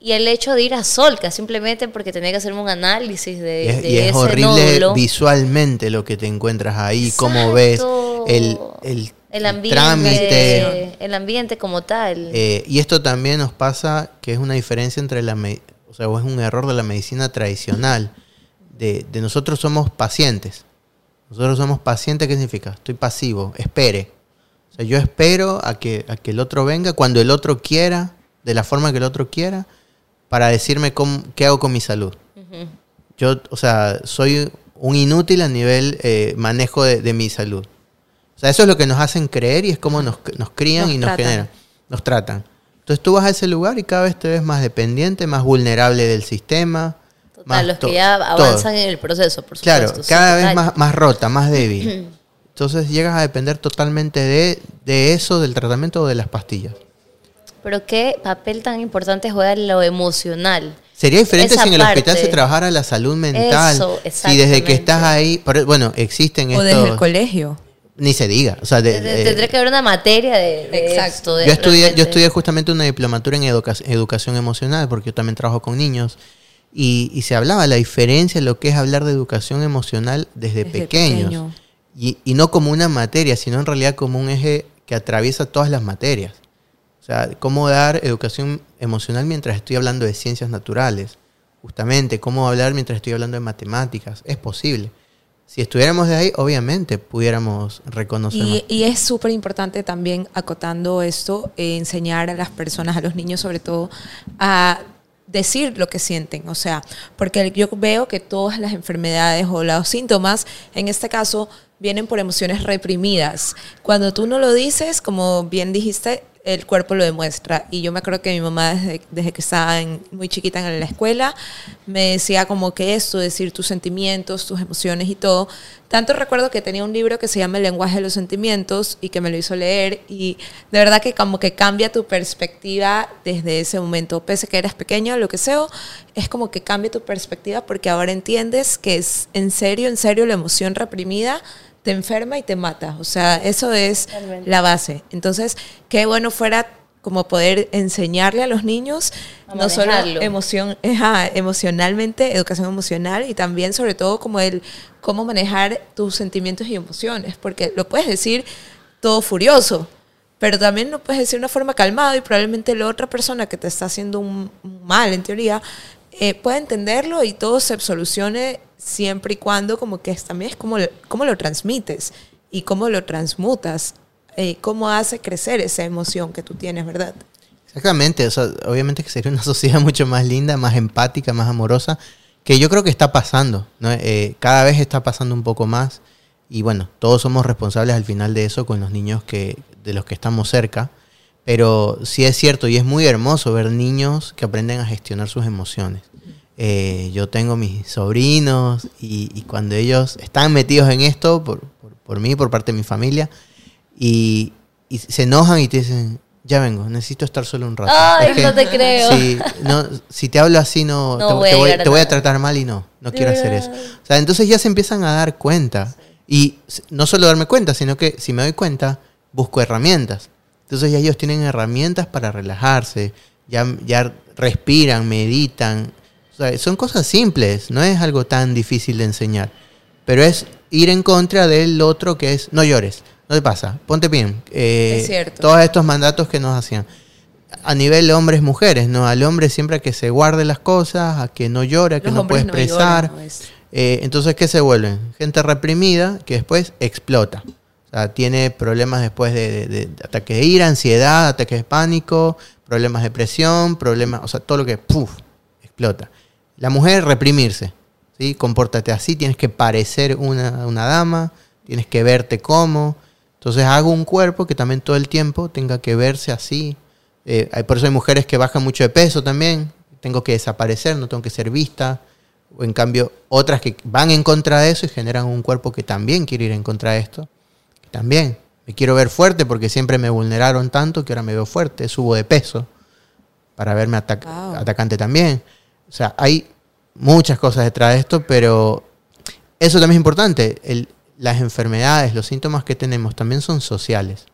Y el hecho de ir a Solca, simplemente porque tenía que hacerme un análisis de, y es, y es horrible visualmente lo que te encuentras ahí, cómo ves el, el el ambiente, el ambiente como tal. Eh, y esto también nos pasa que es una diferencia entre la, o sea, es un error de la medicina tradicional. De, nosotros somos pacientes. Nosotros somos pacientes, ¿qué significa? Estoy pasivo, espere. O sea, yo espero a que, a que el otro venga cuando el otro quiera, de la forma que el otro quiera, para decirme cómo, qué hago con mi salud. yo, o sea, soy un inútil a nivel eh, manejo de, de mi salud. O sea, eso es lo que nos hacen creer y es como nos, nos crían Nos y nos tratan. generan. Nos tratan. Entonces tú vas a ese lugar y cada vez te ves más dependiente, más vulnerable del sistema. Total, más los to- que ya todo. avanzan en el proceso, por supuesto. Claro, sí, cada vez más, más rota, más (clears throat) débil. Entonces llegas a depender totalmente de, de eso, del tratamiento o de las pastillas. Pero qué papel tan importante juega lo emocional. Sería diferente Esa si en el hospital parte. se trabajara la salud mental. Eso, si desde que estás ahí, por- bueno, existen O desde el colegio. Ni se diga, o sea, de- Tendría tendría que haber una materia de, de Exacto. esto, de yo estudié, yo estudié justamente una diplomatura en educa- educación emocional, porque yo también trabajo con niños, y, y se hablaba la diferencia de lo que es hablar de educación emocional desde, Desde pequeños. pequeño. Y, y no como una materia, sino en realidad como un eje que atraviesa todas las materias. O sea, cómo dar educación emocional mientras estoy hablando de ciencias naturales. Justamente, cómo hablar mientras estoy hablando de matemáticas. Es posible. Si estuviéramos de ahí, obviamente pudiéramos reconocer. Y, y es súper importante también, acotando esto, eh, enseñar a las personas, a los niños sobre todo, a decir lo que sienten. O sea, porque yo veo que todas las enfermedades o los síntomas, en este caso, vienen por emociones reprimidas. Cuando tú no lo dices, como bien dijiste, el cuerpo lo demuestra. Y yo me acuerdo que mi mamá, desde, que estaba muy chiquita en la escuela, me decía como que esto, decir tus sentimientos, tus emociones y todo. Tanto recuerdo que tenía un libro que se llama El lenguaje de los sentimientos y que me lo hizo leer y de verdad que como que cambia tu perspectiva desde ese momento. Pese que eres pequeño, lo que sea, es como que cambia tu perspectiva porque ahora entiendes que es en serio, en serio la emoción reprimida te enferma y te mata. O sea, eso es la base. Entonces, qué bueno fuera como poder enseñarle a los niños A no solo emoción, ajá, emocionalmente, educación emocional y también sobre todo como el cómo manejar tus sentimientos y emociones, porque lo puedes decir todo furioso, pero también lo puedes decir de una forma calmada y probablemente la otra persona que te está haciendo un mal en teoría eh, pueda entenderlo y todo se solucione siempre y cuando como que también es como, cómo lo transmites y cómo lo transmutas, eh, cómo hace crecer esa emoción que tú tienes, ¿verdad? Exactamente, o sea, obviamente que sería una (laughs) sociedad mucho más linda, más empática, más amorosa, que yo creo que está pasando, ¿no? Eh, cada vez está pasando un poco más y bueno, todos somos responsables al final de eso con los niños que, de los que estamos cerca, pero sí es cierto y es muy hermoso ver niños que aprenden a gestionar sus emociones. Eh, yo tengo mis sobrinos y, y cuando ellos están metidos en esto, por, por, por mí, por parte de mi familia, y, y se enojan y te dicen, ya vengo, necesito estar solo un rato. Ay, Es que no te creo. Si, no, si te hablo así, no, No te, voy a te voy, te voy a tratar mal y no, no quiero hacer eso. O sea, entonces ya se empiezan a dar cuenta. Y no solo darme cuenta, sino que si me doy cuenta, busco herramientas. Entonces ya ellos tienen herramientas para relajarse, ya, ya respiran, meditan. O sea, son cosas simples, no es algo tan difícil de enseñar. Pero es ir en contra del otro que es, no llores, no te pasa, ponte bien. Eh, Es cierto. Todos estos mandatos que nos hacían. A nivel hombres-mujeres, ¿no? Al hombre siempre a que se guarde las cosas, a que no llore, a que Los no puede no expresar. lloran, ¿no? Es- Eh, entonces, ¿qué se vuelven? Gente reprimida que después explota. O sea, tiene problemas después de, de- ataques de ira, ansiedad, ataques de pánico, problemas de presión, problemas, o sea, todo lo que explota. La mujer, reprimirse. ¿sí? Compórtate así, tienes que parecer una, una dama, tienes que verte como. Entonces, hago un cuerpo que también todo el tiempo tenga que verse así. Eh, por eso hay mujeres que bajan mucho de peso también. Tengo que desaparecer, no tengo que ser vista. O en cambio, otras que van en contra de eso y generan un cuerpo que también quiere ir en contra de esto. También. Me quiero ver fuerte porque siempre me vulneraron tanto que ahora me veo fuerte. Subo de peso para verme atac- Wow. atacante también. O sea, hay muchas cosas detrás de esto, pero eso también es importante. El- las enfermedades, los síntomas que tenemos también son sociales.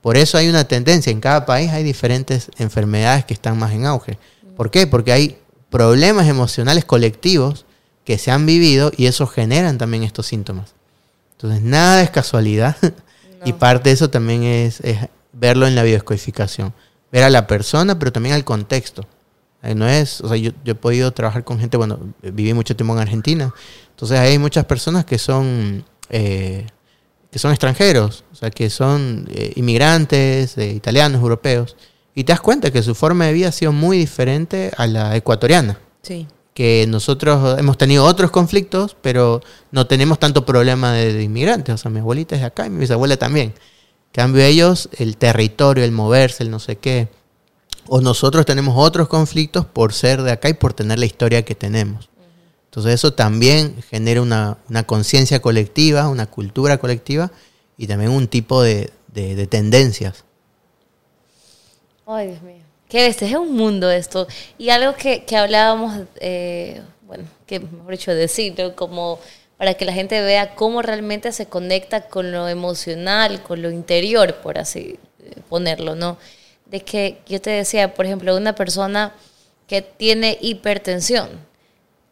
Por eso hay una tendencia. En cada país hay diferentes enfermedades que están más en auge. ¿Por qué? Porque hay problemas emocionales colectivos que se han vivido y eso generan también estos síntomas. Entonces, nada es casualidad. (laughs) Y parte de eso también es, es verlo en la biodescodificación. Ver a la persona, pero también al contexto. Eh, No es, o sea, yo, yo he podido trabajar con gente, bueno, viví mucho tiempo en Argentina, entonces hay muchas personas que son, eh, que son extranjeros, o sea, que son eh, inmigrantes, eh, italianos, europeos, y te das cuenta que su forma de vida ha sido muy diferente a la ecuatoriana. Sí. Que nosotros hemos tenido otros conflictos, pero no tenemos tanto problema de, inmigrantes. O sea, mi abuelita es de acá y mi bisabuela también. Cambio ellos, el territorio, el moverse, el no sé qué. O nosotros tenemos otros conflictos por ser de acá y por tener la historia que tenemos. Entonces eso también genera una, conciencia colectiva, una cultura colectiva y también un tipo de- de tendencias. Ay, Dios mío. Qué bestia, es un mundo esto. Y algo que, que hablábamos, eh, bueno, que mejor dicho decirlo, como para que la gente vea cómo realmente se conecta con lo emocional, con lo interior, por así eh, ponerlo, ¿no? De que yo te decía, por ejemplo, una persona que tiene hipertensión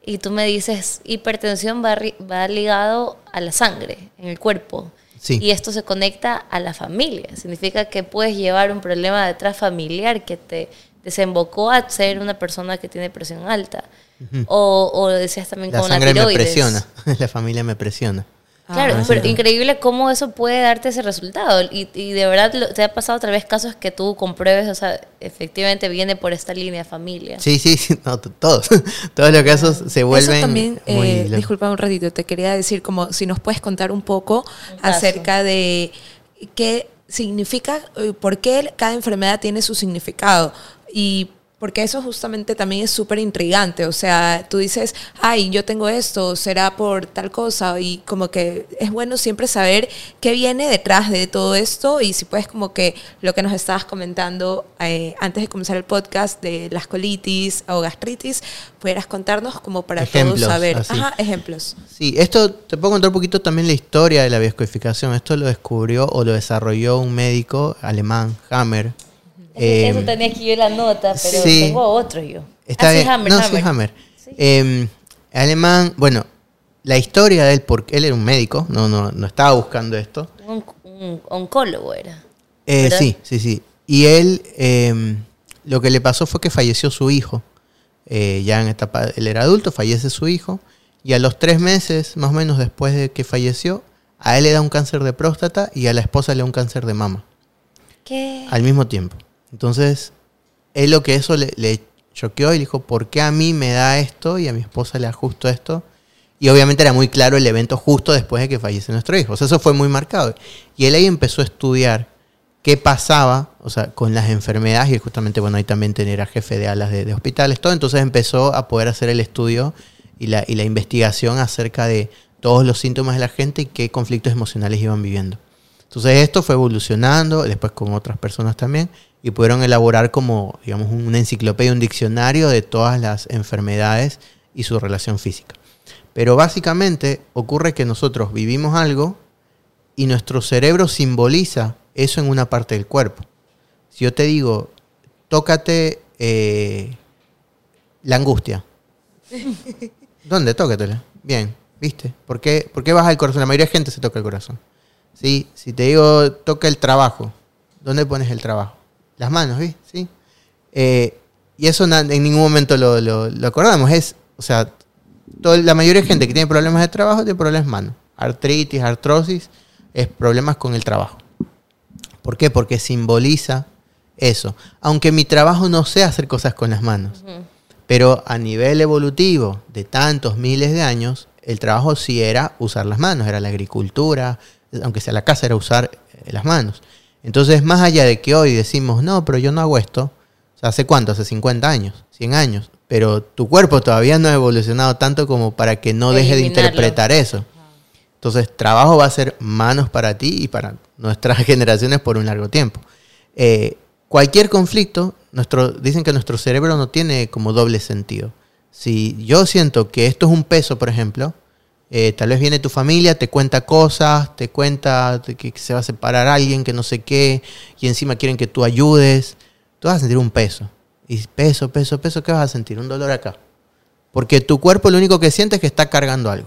y tú me dices, hipertensión va, va ligado a la sangre en el cuerpo. Sí. Y esto se conecta a la familia. Significa que puedes llevar un problema detrás familiar que te desembocó a ser una persona que tiene presión alta. o, o decías también La con la sangre me tiroides. presiona, (laughs) la familia me presiona. Claro, Ah, pero sí. increíble cómo eso puede darte ese resultado. Y, y de verdad lo- te ha pasado otra vez casos que tú compruebes, o sea, efectivamente viene por esta línea familia. Sí, sí, sí, no, todos. (laughs) Todos los casos se vuelven Eso también, muy eh, disculpa un ratito, te quería decir como si nos puedes contar un poco Un acerca de qué significa, eh, por qué cada enfermedad tiene su significado y porque eso justamente también es súper intrigante, o sea, tú dices, ay, yo tengo esto, será por tal cosa y como que es bueno siempre saber qué viene detrás de todo esto y si puedes como que lo que nos estabas comentando eh, antes de comenzar el podcast de las colitis o gastritis, pudieras contarnos como para Ejemplos, todos saber. así. Ajá, ejemplos. Sí, esto te puedo contar un poquito también la historia de la bioscodificación. Esto lo descubrió o lo desarrolló un médico alemán, Hammer. Eso, Eh, eso tenía aquí yo la nota, pero sí. tengo otro yo. Está Ah. Hammer, no, Hammer. Hammer. Sí. Eh, alemán, bueno, la historia de él, porque él era un médico, no, no, no estaba buscando esto. Un, un oncólogo era. Eh, sí, sí, sí. Y él, eh, lo que le pasó fue que falleció su hijo. Eh, ya en etapa, él era adulto, fallece su hijo. Y a los tres meses, más o menos después de que falleció, a él le da un cáncer de próstata y a la esposa le da un cáncer de mama. ¿Qué? Al mismo tiempo. Entonces, él lo que eso le, le choqueó y dijo, ¿por qué a mí me da esto y a mi esposa le da justo esto? Y obviamente era muy claro el evento justo después de que fallece nuestro hijo. O sea, eso fue muy marcado. Y él ahí empezó a estudiar qué pasaba, o sea, con las enfermedades. Y justamente, bueno, ahí también era jefe de alas de, de hospitales, todo. Entonces empezó a poder hacer el estudio y la, y la investigación acerca de todos los síntomas de la gente y qué conflictos emocionales iban viviendo. Entonces esto fue evolucionando, después con otras personas también, y pudieron elaborar como, digamos, una enciclopedia, un diccionario de todas las enfermedades y su relación física. Pero básicamente ocurre que nosotros vivimos algo y nuestro cerebro simboliza eso en una parte del cuerpo. Si yo te digo, tócate eh, la angustia. (laughs) ¿Dónde? Tócatela. Bien, ¿viste? ¿Por qué, ¿Por qué baja el corazón? La mayoría de gente se toca el corazón. ¿Sí? Si te digo, toca el trabajo, ¿dónde pones el trabajo? Las manos, ¿sí? ¿Sí? Eh, y eso en ningún momento lo, lo- lo acordamos. Es, o sea, la mayoría de gente que tiene problemas de trabajo tiene problemas en manos. Artritis, artrosis, es problemas con el trabajo. ¿Por qué? Porque simboliza eso. Aunque mi trabajo no sea hacer cosas con las manos. Pero a nivel evolutivo de tantos miles de años, el trabajo sí era usar las manos, era la agricultura, aunque sea la casa, era usar eh, las manos. Entonces, más allá de que hoy decimos, no, pero yo no hago esto, o sea, ¿hace cuánto? Hace 50 años, 100 años. Pero tu cuerpo todavía no ha evolucionado tanto como para que no deje de interpretar eso. Entonces, trabajo va a ser manos para ti y para nuestras (laughs) generaciones por un largo tiempo. Eh, cualquier conflicto, nuestro, dicen que nuestro cerebro no tiene como doble sentido. Si yo siento que esto es un peso, por ejemplo, eh, tal vez viene tu familia, te cuenta cosas, te cuenta que se va a separar alguien, que no sé qué, y encima quieren que tú ayudes, tú vas a sentir un peso. Y peso, peso, peso, ¿qué vas a sentir? Un dolor acá. Porque tu cuerpo lo único que siente es que está cargando algo.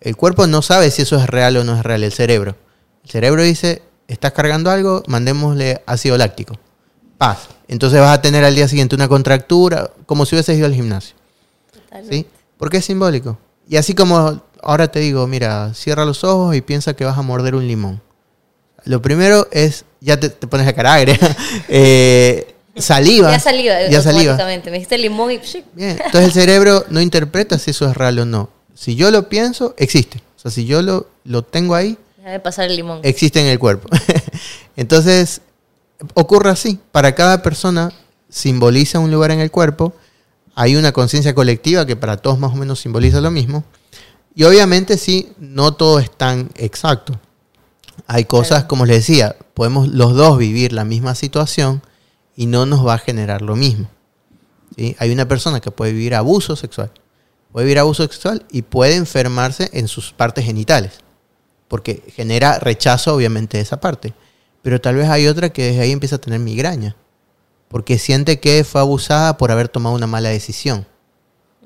El cuerpo no sabe si eso es real o no es real, el cerebro. El cerebro dice, estás cargando algo, mandémosle ácido láctico. Paz. Entonces vas a tener al día siguiente una contractura, como si hubieses ido al gimnasio. ¿Sí? Porque es simbólico. Y así como ahora te digo, mira, cierra los ojos y piensa que vas a morder un limón. Lo primero es, ya te, te pones la cara agria. (laughs) Eh, saliva. Ya saliva, Ya saliva. automáticamente. Me dijiste limón y... Bien, Entonces el cerebro no interpreta si eso es real o no. Si yo lo pienso, existe. O sea, si yo lo, lo tengo ahí, Déjame pasar el limón. existe en el cuerpo. (laughs) Entonces, ocurre así. Para cada persona simboliza un lugar en el cuerpo. Hay una conciencia colectiva que para todos más o menos simboliza lo mismo. Y obviamente sí, no todo es tan exacto. Hay cosas, como les decía, podemos los dos vivir la misma situación y no nos va a generar lo mismo. ¿sí? Hay una persona que puede vivir abuso sexual, puede vivir abuso sexual y puede enfermarse en sus partes genitales, porque genera rechazo obviamente de esa parte. Pero tal vez hay otra que desde ahí empieza a tener migraña, porque siente que fue abusada por haber tomado una mala decisión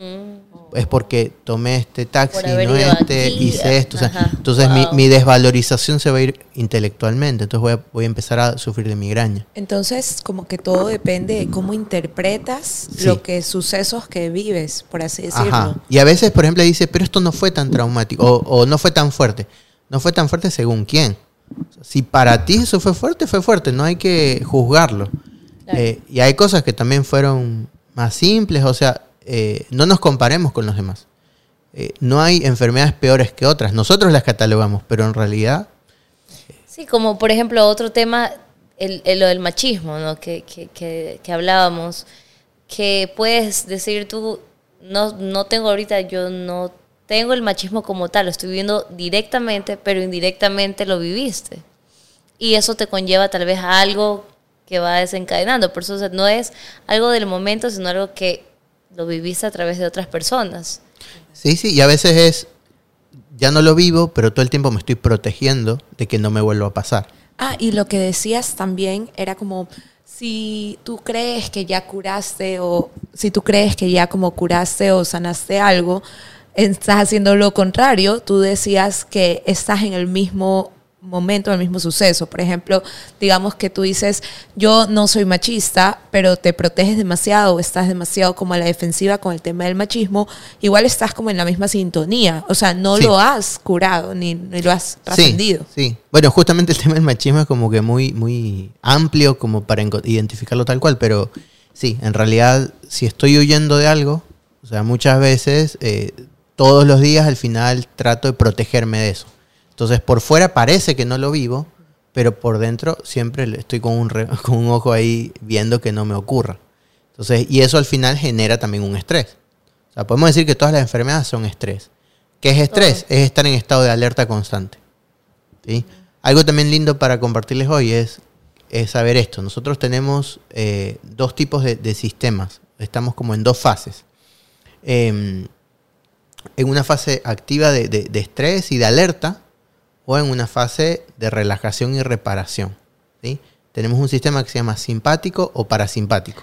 Mm. es porque tomé este taxi, no este, aquí, hice esto. o sea, entonces mi, wow. mi desvalorización se va a ir intelectualmente. Entonces voy a, voy a empezar a sufrir de migraña. Entonces, como que todo depende de cómo interpretas Sí. lo que sucesos que vives, por así decirlo. Ajá. Y a veces, por ejemplo, dice, pero esto no fue tan traumático o, o no fue tan fuerte. No fue tan fuerte según quién. Si para ti eso fue fuerte, fue fuerte. No hay que juzgarlo. Claro. Eh, y hay cosas que también fueron más simples. O sea, eh, no nos comparemos con los demás. Eh, no hay enfermedades peores que otras. Nosotros las catalogamos, pero en realidad Sí, como por ejemplo otro tema, el, el- lo del machismo, ¿no? Que, que, que, que hablábamos, que puedes decir tú, no, no tengo ahorita, yo no tengo el machismo como tal, lo estoy viviendo directamente, pero indirectamente lo viviste. Y eso te conlleva tal vez a algo que va desencadenando. Por eso o sea, no es algo del momento, sino algo que lo viviste a través de otras personas. Sí, sí, y a veces es, ya no lo vivo, pero todo el tiempo me estoy protegiendo de que no me vuelva a pasar. Ah, y lo que decías también era como si tú crees que ya curaste o si tú crees que ya como curaste o sanaste algo, estás haciendo lo contrario, tú decías que estás en el mismo momento, en el mismo suceso. Por ejemplo, digamos que tú dices, yo no soy machista, pero te proteges demasiado o estás demasiado como a la defensiva con el tema del machismo, igual estás como en la misma sintonía. O sea, no Sí. lo has curado ni, ni lo has trascendido. Sí, sí. Bueno, justamente el tema del machismo es como que muy, muy amplio como para identificarlo tal cual, pero sí, en realidad si estoy huyendo de algo, o sea, muchas veces, eh, todos los días al final trato de protegerme de eso. Entonces por fuera parece que no lo vivo, pero por dentro siempre estoy con un, re- (laughs) con un ojo ahí viendo que no me ocurra. Entonces, y eso al final genera también un estrés. O sea, podemos decir que todas las enfermedades son estrés. ¿Qué es estrés? Es estar en estado de alerta constante. ¿sí? Algo también lindo para compartirles hoy es, es saber esto. Nosotros tenemos eh, dos tipos de, de sistemas. Estamos como en dos fases. Em, en una fase activa de, de- de estrés y de alerta o en una fase de relajación y reparación. ¿sí? Tenemos un sistema que se llama simpático o parasimpático.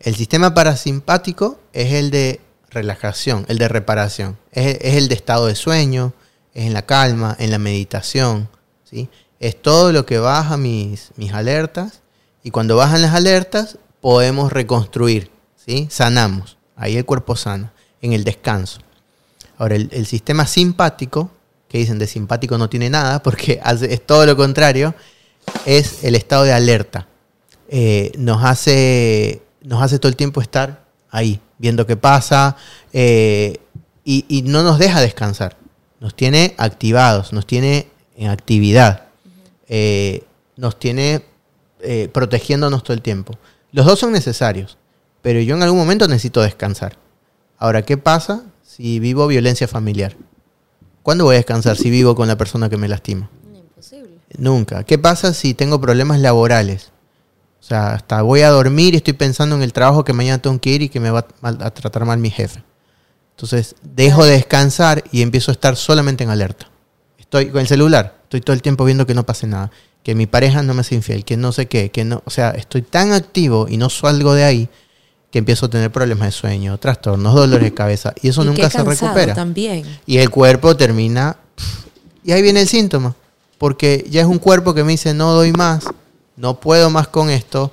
El sistema parasimpático es el de relajación, el de reparación. Es, el de estado de sueño, es en la calma, en la meditación. ¿sí? Es todo lo que baja mis, mis alertas y cuando bajan las alertas podemos reconstruir, ¿sí? sanamos. Ahí el cuerpo sana, en el descanso. Ahora, el sistema simpático, que dicen de simpático no tiene nada, porque (laughs) hace- es todo lo contrario, es el estado de alerta. Eh, nos, hace, nos hace todo el tiempo estar ahí, viendo qué pasa, eh, y, y no nos deja descansar. Nos tiene activados, nos tiene en actividad, eh, nos tiene protegiéndonos todo el tiempo. Los dos son necesarios, pero yo en algún momento necesito descansar. Ahora, ¿qué pasa si vivo violencia familiar? ¿Cuándo voy a descansar si vivo con la persona que me lastima? Imposible. Nunca. ¿Qué pasa si tengo problemas laborales? O sea, hasta voy a dormir y estoy pensando en el trabajo que mañana tengo que ir y que me va a, tratar mal mi jefe. Entonces, dejo de descansar y empiezo a estar solamente en alerta. Estoy con el celular, estoy todo el tiempo viendo que no pase nada, que mi pareja no me hace infiel, que no sé qué, que no, o sea, estoy tan activo y no salgo de ahí que empiezo a tener problemas de sueño, trastornos, dolores de cabeza y eso Y nunca se recupera. También. Y el cuerpo termina. Y ahí viene el síntoma. Porque ya es un cuerpo que me dice, no doy más, no puedo más con esto,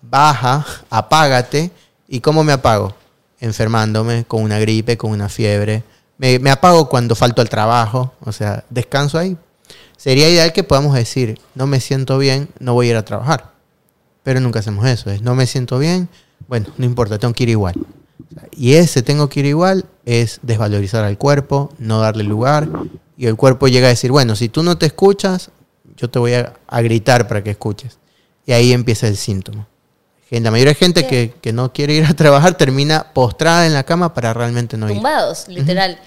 baja, apágate. ¿Y cómo me apago? Enfermándome, con una gripe, con una fiebre. Me, me apago cuando falto al trabajo, o sea, descanso ahí. Sería ideal que podamos decir, no me siento bien, no voy a ir a trabajar. pero nunca hacemos eso. Es no me siento bien, bueno, no importa, tengo que ir igual. Y ese tengo que ir igual es desvalorizar al cuerpo, no darle lugar. Y el cuerpo llega a decir, bueno, si tú no te escuchas, yo te voy a, a gritar para que escuches. Y ahí empieza el síntoma. La mayoría de gente que, que, no quiere ir a (laughs) trabajar termina postrada en la cama para realmente no ir. Tumbados, literal.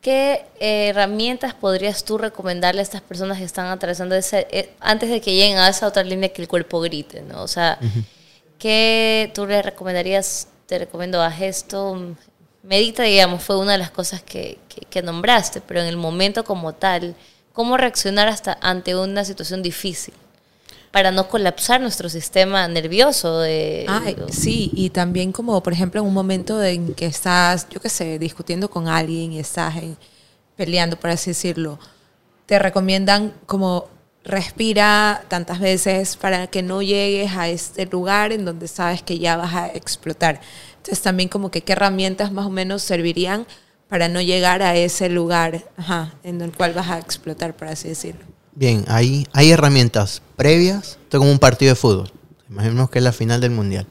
¿Qué herramientas podrías tú recomendarle a estas personas que están atravesando ese, eh, antes de que lleguen a esa otra línea que el cuerpo grite? ¿no? O sea, ¿qué tú le recomendarías? Te recomiendo, haz esto, medita, digamos, fue una de las cosas que, que, que nombraste, pero en el momento como tal, ¿cómo reaccionar hasta ante una situación difícil? para no colapsar nuestro sistema nervioso. De, Ay, sí, y también como, por ejemplo, en un momento en que estás, yo qué sé, discutiendo con alguien y estás en, peleando, por así decirlo, te recomiendan como respira tantas veces para que no llegues a este lugar en donde sabes que ya vas a explotar. Entonces también como que qué herramientas más o menos servirían para no llegar a ese lugar ajá, en el cual vas a explotar, por así decirlo. Bien, hay, hay herramientas previas. Esto es como un partido de fútbol. Imaginemos que es la final del mundial.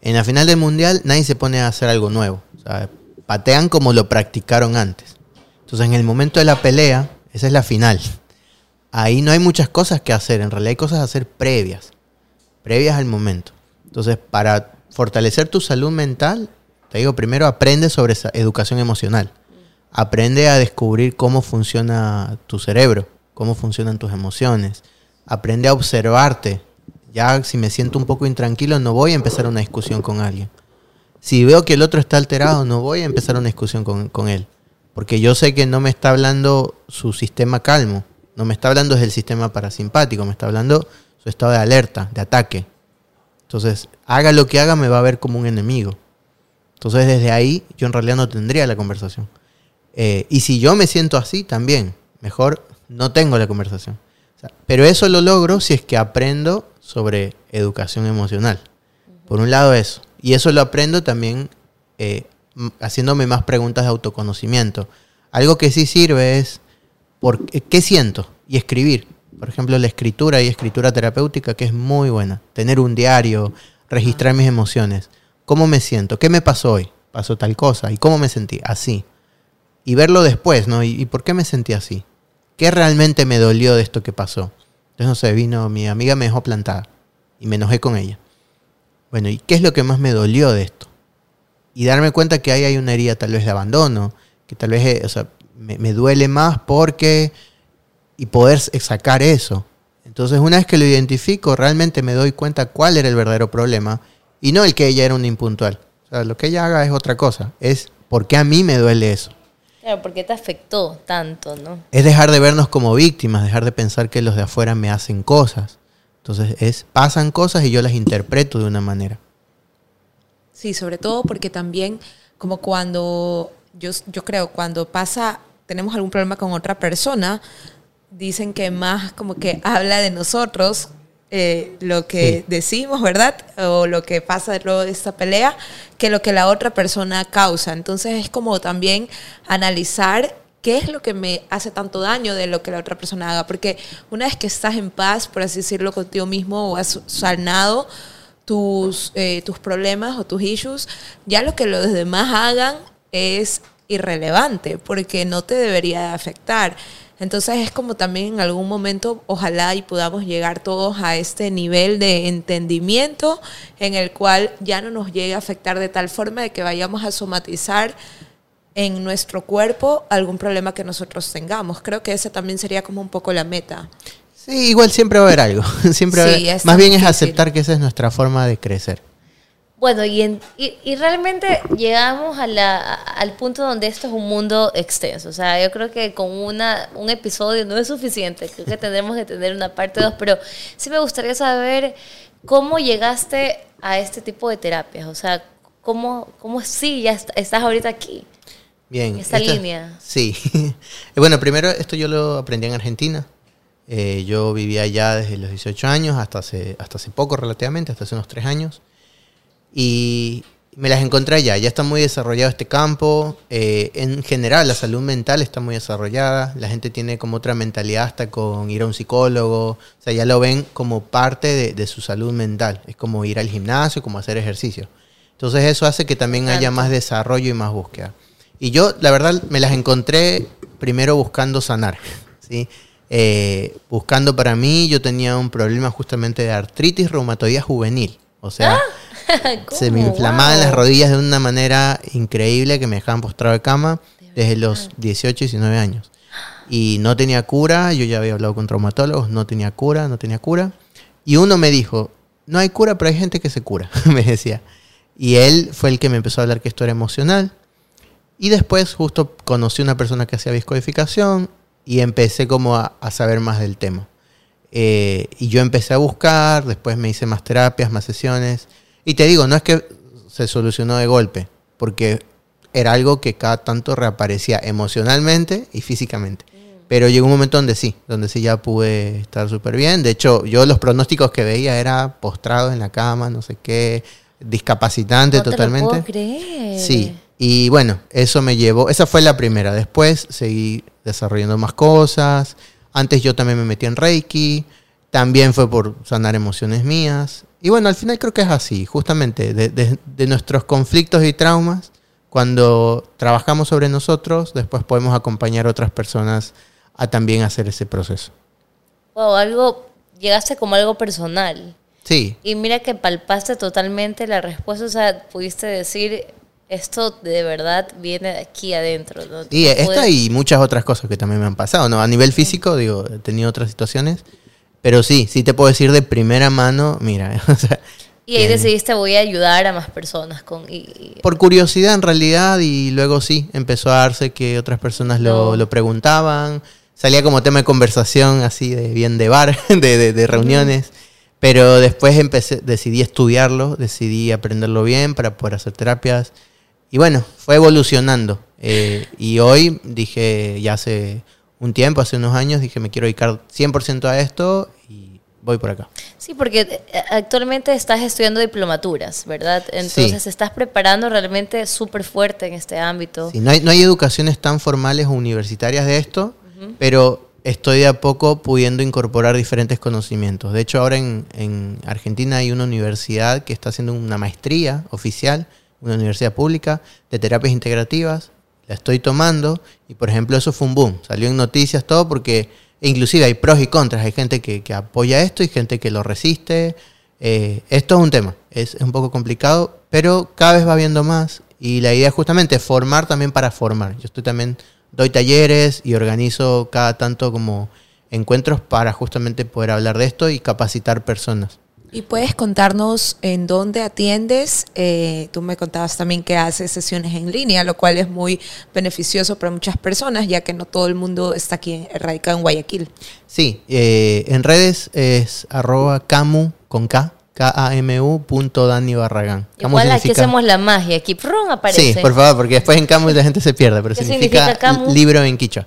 En la final del mundial nadie se pone a hacer algo nuevo. O sea, patean como lo practicaron antes. Entonces, en el momento de la pelea, esa es la final. Ahí no hay muchas cosas que hacer. En realidad hay cosas a hacer previas. Previas al momento. Entonces, para fortalecer tu salud mental, te digo, primero aprende sobre esa educación emocional. Aprende a descubrir cómo funciona tu cerebro cómo funcionan tus emociones. Aprende a observarte. Ya si me siento un poco intranquilo, no voy a empezar una discusión con alguien. Si veo que el otro está alterado, no voy a empezar una discusión con, él. Porque yo sé que no me está hablando su sistema calmo. No me está hablando desde el sistema parasimpático. Me está hablando su estado de alerta, de ataque. Entonces, haga lo que haga, me va a ver como un enemigo. Entonces, desde ahí, yo en realidad no tendría la conversación. Eh, y si yo me siento así, también. Mejor no tengo la conversación. pero eso lo logro si es que aprendo sobre educación emocional. Por un lado eso. Y eso lo aprendo también eh, haciéndome más preguntas de autoconocimiento. Algo que sí sirve es por, qué siento y escribir. Por ejemplo, la escritura y escritura terapéutica, que es muy buena. Tener un diario, registrar mis emociones. ¿Cómo me siento? ¿Qué me pasó hoy? Pasó tal cosa. ¿Y cómo me sentí? Así. Y verlo después, ¿no? y por qué me sentí así? ¿Qué realmente me dolió de esto que pasó? Entonces, no sé, vino, mi amiga me dejó plantada y me enojé con ella. Bueno, ¿y qué es lo que más me dolió de esto? Y darme cuenta que ahí hay una herida tal vez de abandono, que tal vez, o sea, me, me duele más porque... y poder sacar eso. Entonces, una vez que lo identifico, realmente me doy cuenta cuál era el verdadero problema y no el que ella era un impuntual. O sea, lo que ella haga es otra cosa. Es por qué a mí me duele eso. Claro, porque te afectó tanto, ¿no? Es dejar de vernos como víctimas, dejar de pensar que los de afuera me hacen cosas. Entonces, es pasan cosas y yo las interpreto de una manera. Sí, sobre todo porque también, como cuando, yo, yo creo, cuando pasa, tenemos algún problema con otra persona, dicen que más como que habla de nosotros eh, lo que decimos, ¿verdad? O lo que pasa luego de esta pelea, que lo que la otra persona causa. Entonces es como también analizar qué es lo que me hace tanto daño de lo que la otra persona haga. Porque una vez que estás en paz, por así decirlo, contigo mismo o has sanado tus, eh, tus problemas o tus issues, ya lo que los demás hagan es irrelevante porque no te debería afectar. Entonces es como también en algún momento, ojalá y podamos llegar todos a este nivel de entendimiento en el cual ya no nos llegue a afectar de tal forma de que vayamos a somatizar en nuestro cuerpo algún problema que nosotros tengamos. Creo que esa también sería como un poco la meta. Sí, igual siempre va a haber algo. (laughs) Siempre más bien es aceptar que esa es nuestra forma de crecer. Bueno, y, y, realmente llegamos a la, al punto donde esto es un mundo extenso. O sea, yo creo que con una, un episodio no es suficiente. Creo que tendremos que tener una parte dos. Pero sí me gustaría saber cómo llegaste a este tipo de terapias. O sea, cómo, cómo sí ya estás ahorita aquí. Bien. Esta, línea. Sí. (laughs) bueno, primero esto yo lo aprendí en Argentina. Eh, yo vivía allá desde los 18 años hasta hace, hasta hace poco relativamente, hasta hace unos 3 años. Y, me las encontré allá. Ya está muy desarrollado este campo. Eh, en general, la salud mental está muy desarrollada. La gente tiene como otra mentalidad hasta con ir a un psicólogo. O sea, ya lo ven como parte de, de su salud mental. Es como ir al gimnasio, como hacer ejercicio. Entonces eso hace que también haya más desarrollo y más búsqueda. Y yo, la verdad, me las encontré primero buscando sanar. ¿sí? Eh, buscando para mí, yo tenía un problema justamente de artritis reumatoidea juvenil. O sea, (laughs) se me inflamaban las rodillas de una manera increíble que me dejaban postrado de cama desde los 18 y 19 años. Y no tenía cura, yo ya había hablado con traumatólogos, no tenía cura, no tenía cura. Y uno me dijo, no hay cura, pero hay gente que se cura, (laughs) me decía. Y él fue el que me empezó a hablar que esto era emocional. Y después justo conocí una persona que hacía viscodificación y empecé como a, a saber más del tema. Eh, y yo empecé a buscar, después me hice más terapias, más sesiones. Y te digo, no es que se solucionó de golpe, porque era algo que cada tanto reaparecía emocionalmente y físicamente. Pero llegó un momento donde sí, donde sí ya pude estar súper bien. De hecho, yo los pronósticos que veía era postrado en la cama, no sé qué, discapacitante No te lo totalmente. puedo creer. Sí, y bueno, eso me llevó, esa fue la primera. Después seguí desarrollando más cosas. Antes yo también me metí en Reiki. También fue por sanar emociones mías. Y bueno, al final creo que es así, justamente de, de- de nuestros conflictos y traumas. Cuando trabajamos sobre nosotros, después podemos acompañar a otras personas a también hacer ese proceso. Wow, algo, llegaste como algo personal. Sí, Y mira que palpaste totalmente la respuesta, o sea, pudiste decir, esto de verdad viene de aquí adentro. ¿no? Y esta puedes- y muchas otras cosas que también me han pasado, ¿no? A nivel físico, digo, he tenido otras situaciones, pero sí, sí te puedo decir de primera mano, mira, (laughs) o sea, Y ahí que- decidiste, voy a ayudar a más personas con... Y, y- por curiosidad en realidad y luego sí, empezó a darse que otras personas lo, No. lo preguntaban, salía como tema de conversación así de bien de bar, (laughs) de, de- de reuniones, pero después empecé, decidí estudiarlo, decidí aprenderlo bien para poder hacer terapias. Y bueno, fue evolucionando. Eh, y hoy dije, ya hace un tiempo, hace unos años, dije me quiero dedicar 100% a esto y voy por acá. Sí, porque eh, actualmente estás estudiando diplomaturas, ¿verdad? Entonces Sí. estás preparando realmente súper fuerte en este ámbito. Sí, no, hay, no hay educaciones tan formales o universitarias de esto, pero estoy de a poco pudiendo incorporar diferentes conocimientos. De hecho, ahora en, en Argentina hay una universidad que está haciendo una maestría oficial, una universidad pública de terapias integrativas. La estoy tomando y, por ejemplo, eso fue un boom. Salió en noticias todo porque inclusive hay pros y contras. Hay gente que, que apoya esto y gente que lo resiste. Eh, esto es un tema, es, es un poco complicado, pero cada vez va viendo más y la idea es justamente formar también para formar. Yo estoy también, doy talleres y organizo cada tanto como encuentros para justamente poder hablar de esto y capacitar personas. ¿Y puedes contarnos en dónde atiendes? Eh, tú me contabas también que haces sesiones en línea, lo cual es muy beneficioso para muchas personas, ya que no todo el mundo está aquí radicado en Guayaquil. Sí, eh, en redes es arroba camu con K, K-A-M-U punto Dani Barragán. Camu Igual aquí significa- hacemos la magia, aquí ¡prum! aparece. Sí, por favor, porque después en Camu la gente se pierde, pero ¿Qué significa, significa Camu? libro en quichua.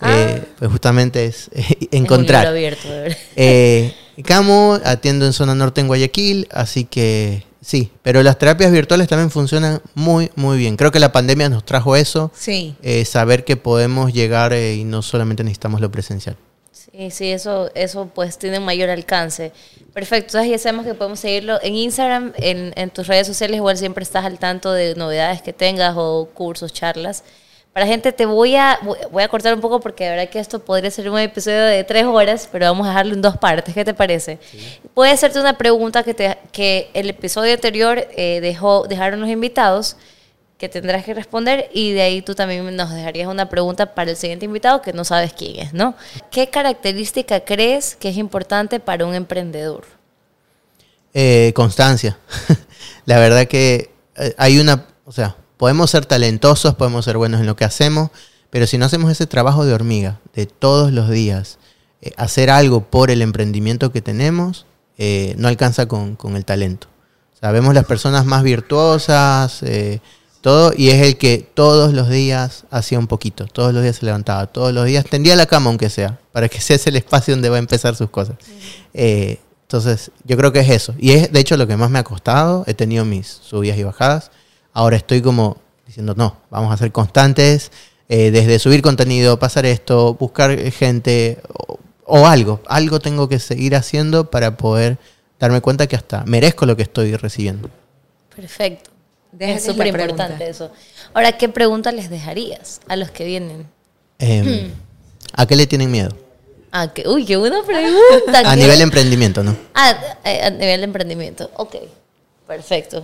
Ah. Eh, pues justamente es eh, Es un encontrar. libro abierto, de verdad. Camu, atiendo en zona norte en Guayaquil, así que sí, pero las terapias virtuales también funcionan muy, muy bien. Creo que la pandemia nos trajo eso, Sí. eh, saber que podemos llegar eh, y no solamente necesitamos lo presencial. Sí, sí, eso, eso pues tiene mayor alcance. Perfecto, entonces ya sabemos que podemos seguirlo en Instagram, en, en tus redes sociales, igual siempre estás al tanto de novedades que tengas o cursos, charlas. Para gente, te voy a, voy- a cortar un poco porque de verdad que esto podría ser un episodio de tres horas, pero vamos a dejarlo en dos partes. ¿Qué te parece? Puede hacerte una pregunta que, te, que el episodio anterior eh, dejó, dejaron los invitados que tendrás que responder y de ahí tú también nos dejarías una pregunta para el siguiente invitado que no sabes quién es, ¿no? ¿Qué característica crees que es importante para un emprendedor? Eh, constancia. (laughs) la verdad que eh, hay una, o sea, podemos ser talentosos, podemos ser buenos en lo que hacemos, pero si no hacemos ese trabajo de hormiga de todos los días, eh, hacer algo por el emprendimiento que tenemos, eh, no alcanza con, con el talento. O sea, vemos las personas más virtuosas, eh, todo, y es el que todos los días hacía un poquito, todos los días se levantaba, todos los días tendía la cama aunque sea, para que (laughs) sea el espacio donde va a empezar sus cosas. Entonces, yo creo que es eso. Y es, de hecho, lo que más me ha costado. He tenido mis subidas y bajadas. Ahora estoy como diciendo, no, vamos a ser constantes, eh, desde subir contenido, pasar esto, buscar gente o, o algo. Algo tengo que seguir haciendo para poder darme cuenta que hasta merezco lo que estoy recibiendo. Perfecto. Es súper importante eso. Ahora, ¿qué pregunta les dejarías a los que vienen? Eh, (clears throat) ¿A qué le tienen miedo? Ah, que, uy, qué buena pregunta. A ¿qué? nivel emprendimiento, ¿no? Ah, eh, a nivel de emprendimiento. Ok, perfecto.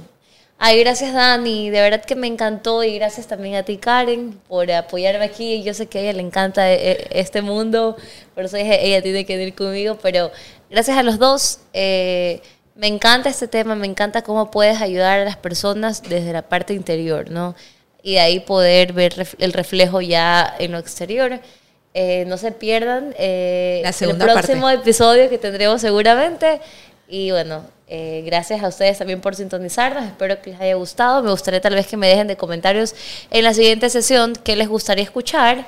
Ay, gracias Dani, de verdad que me encantó y gracias también a ti Karen por apoyarme aquí. Yo sé que a ella le encanta eh, este mundo, por eso dije, ella tiene que ir conmigo, pero gracias a los dos. eh, me encanta este tema, me encanta cómo puedes ayudar a las personas desde la parte interior, ¿no? Y de ahí poder ver el reflejo ya en lo exterior. Eh, no se pierdan eh, La el próximo parte. episodio que tendremos seguramente. Y bueno, eh, gracias a ustedes también por sintonizarnos. Espero que les haya gustado. Me gustaría tal vez que me dejen de comentarios en la siguiente sesión qué les gustaría escuchar.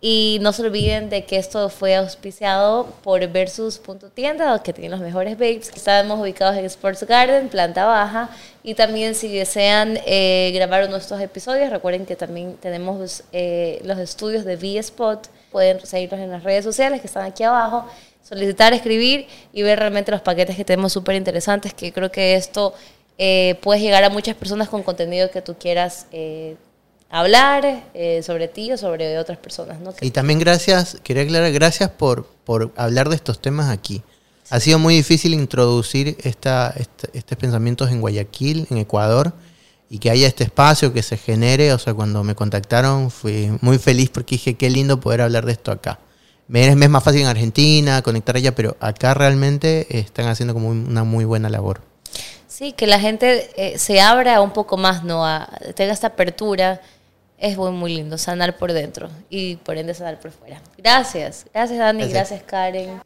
Y no se olviden de que esto fue auspiciado por Versus.tienda, que tiene los mejores babes. Estamos ubicados en Sports Garden, planta baja. Y también si desean eh, grabar estos episodios, recuerden que también tenemos eh, los estudios de V-Spot. Pueden seguirnos en las redes sociales que están aquí abajo, solicitar, escribir y ver realmente los paquetes que tenemos súper interesantes, que creo que esto eh, puede llegar a muchas personas con contenido que tú quieras eh, hablar eh, sobre ti o sobre otras personas. ¿no? Y también gracias, quería aclarar, gracias por, por hablar de estos temas aquí. Ha sido muy difícil introducir esta, esta- estos pensamientos en Guayaquil, en Ecuador, y que haya este espacio que se genere. O sea, cuando me contactaron fui muy feliz porque dije, qué lindo poder hablar de esto acá. Me es, más fácil en Argentina, conectar allá, pero acá realmente están haciendo como una muy buena labor. Sí, que la gente eh, se abra un poco más, ¿no? A- tenga esta apertura. Es muy, muy lindo sanar por dentro y por ende sanar por fuera. Gracias. Gracias, Dani. Gracias. Gracias Karen.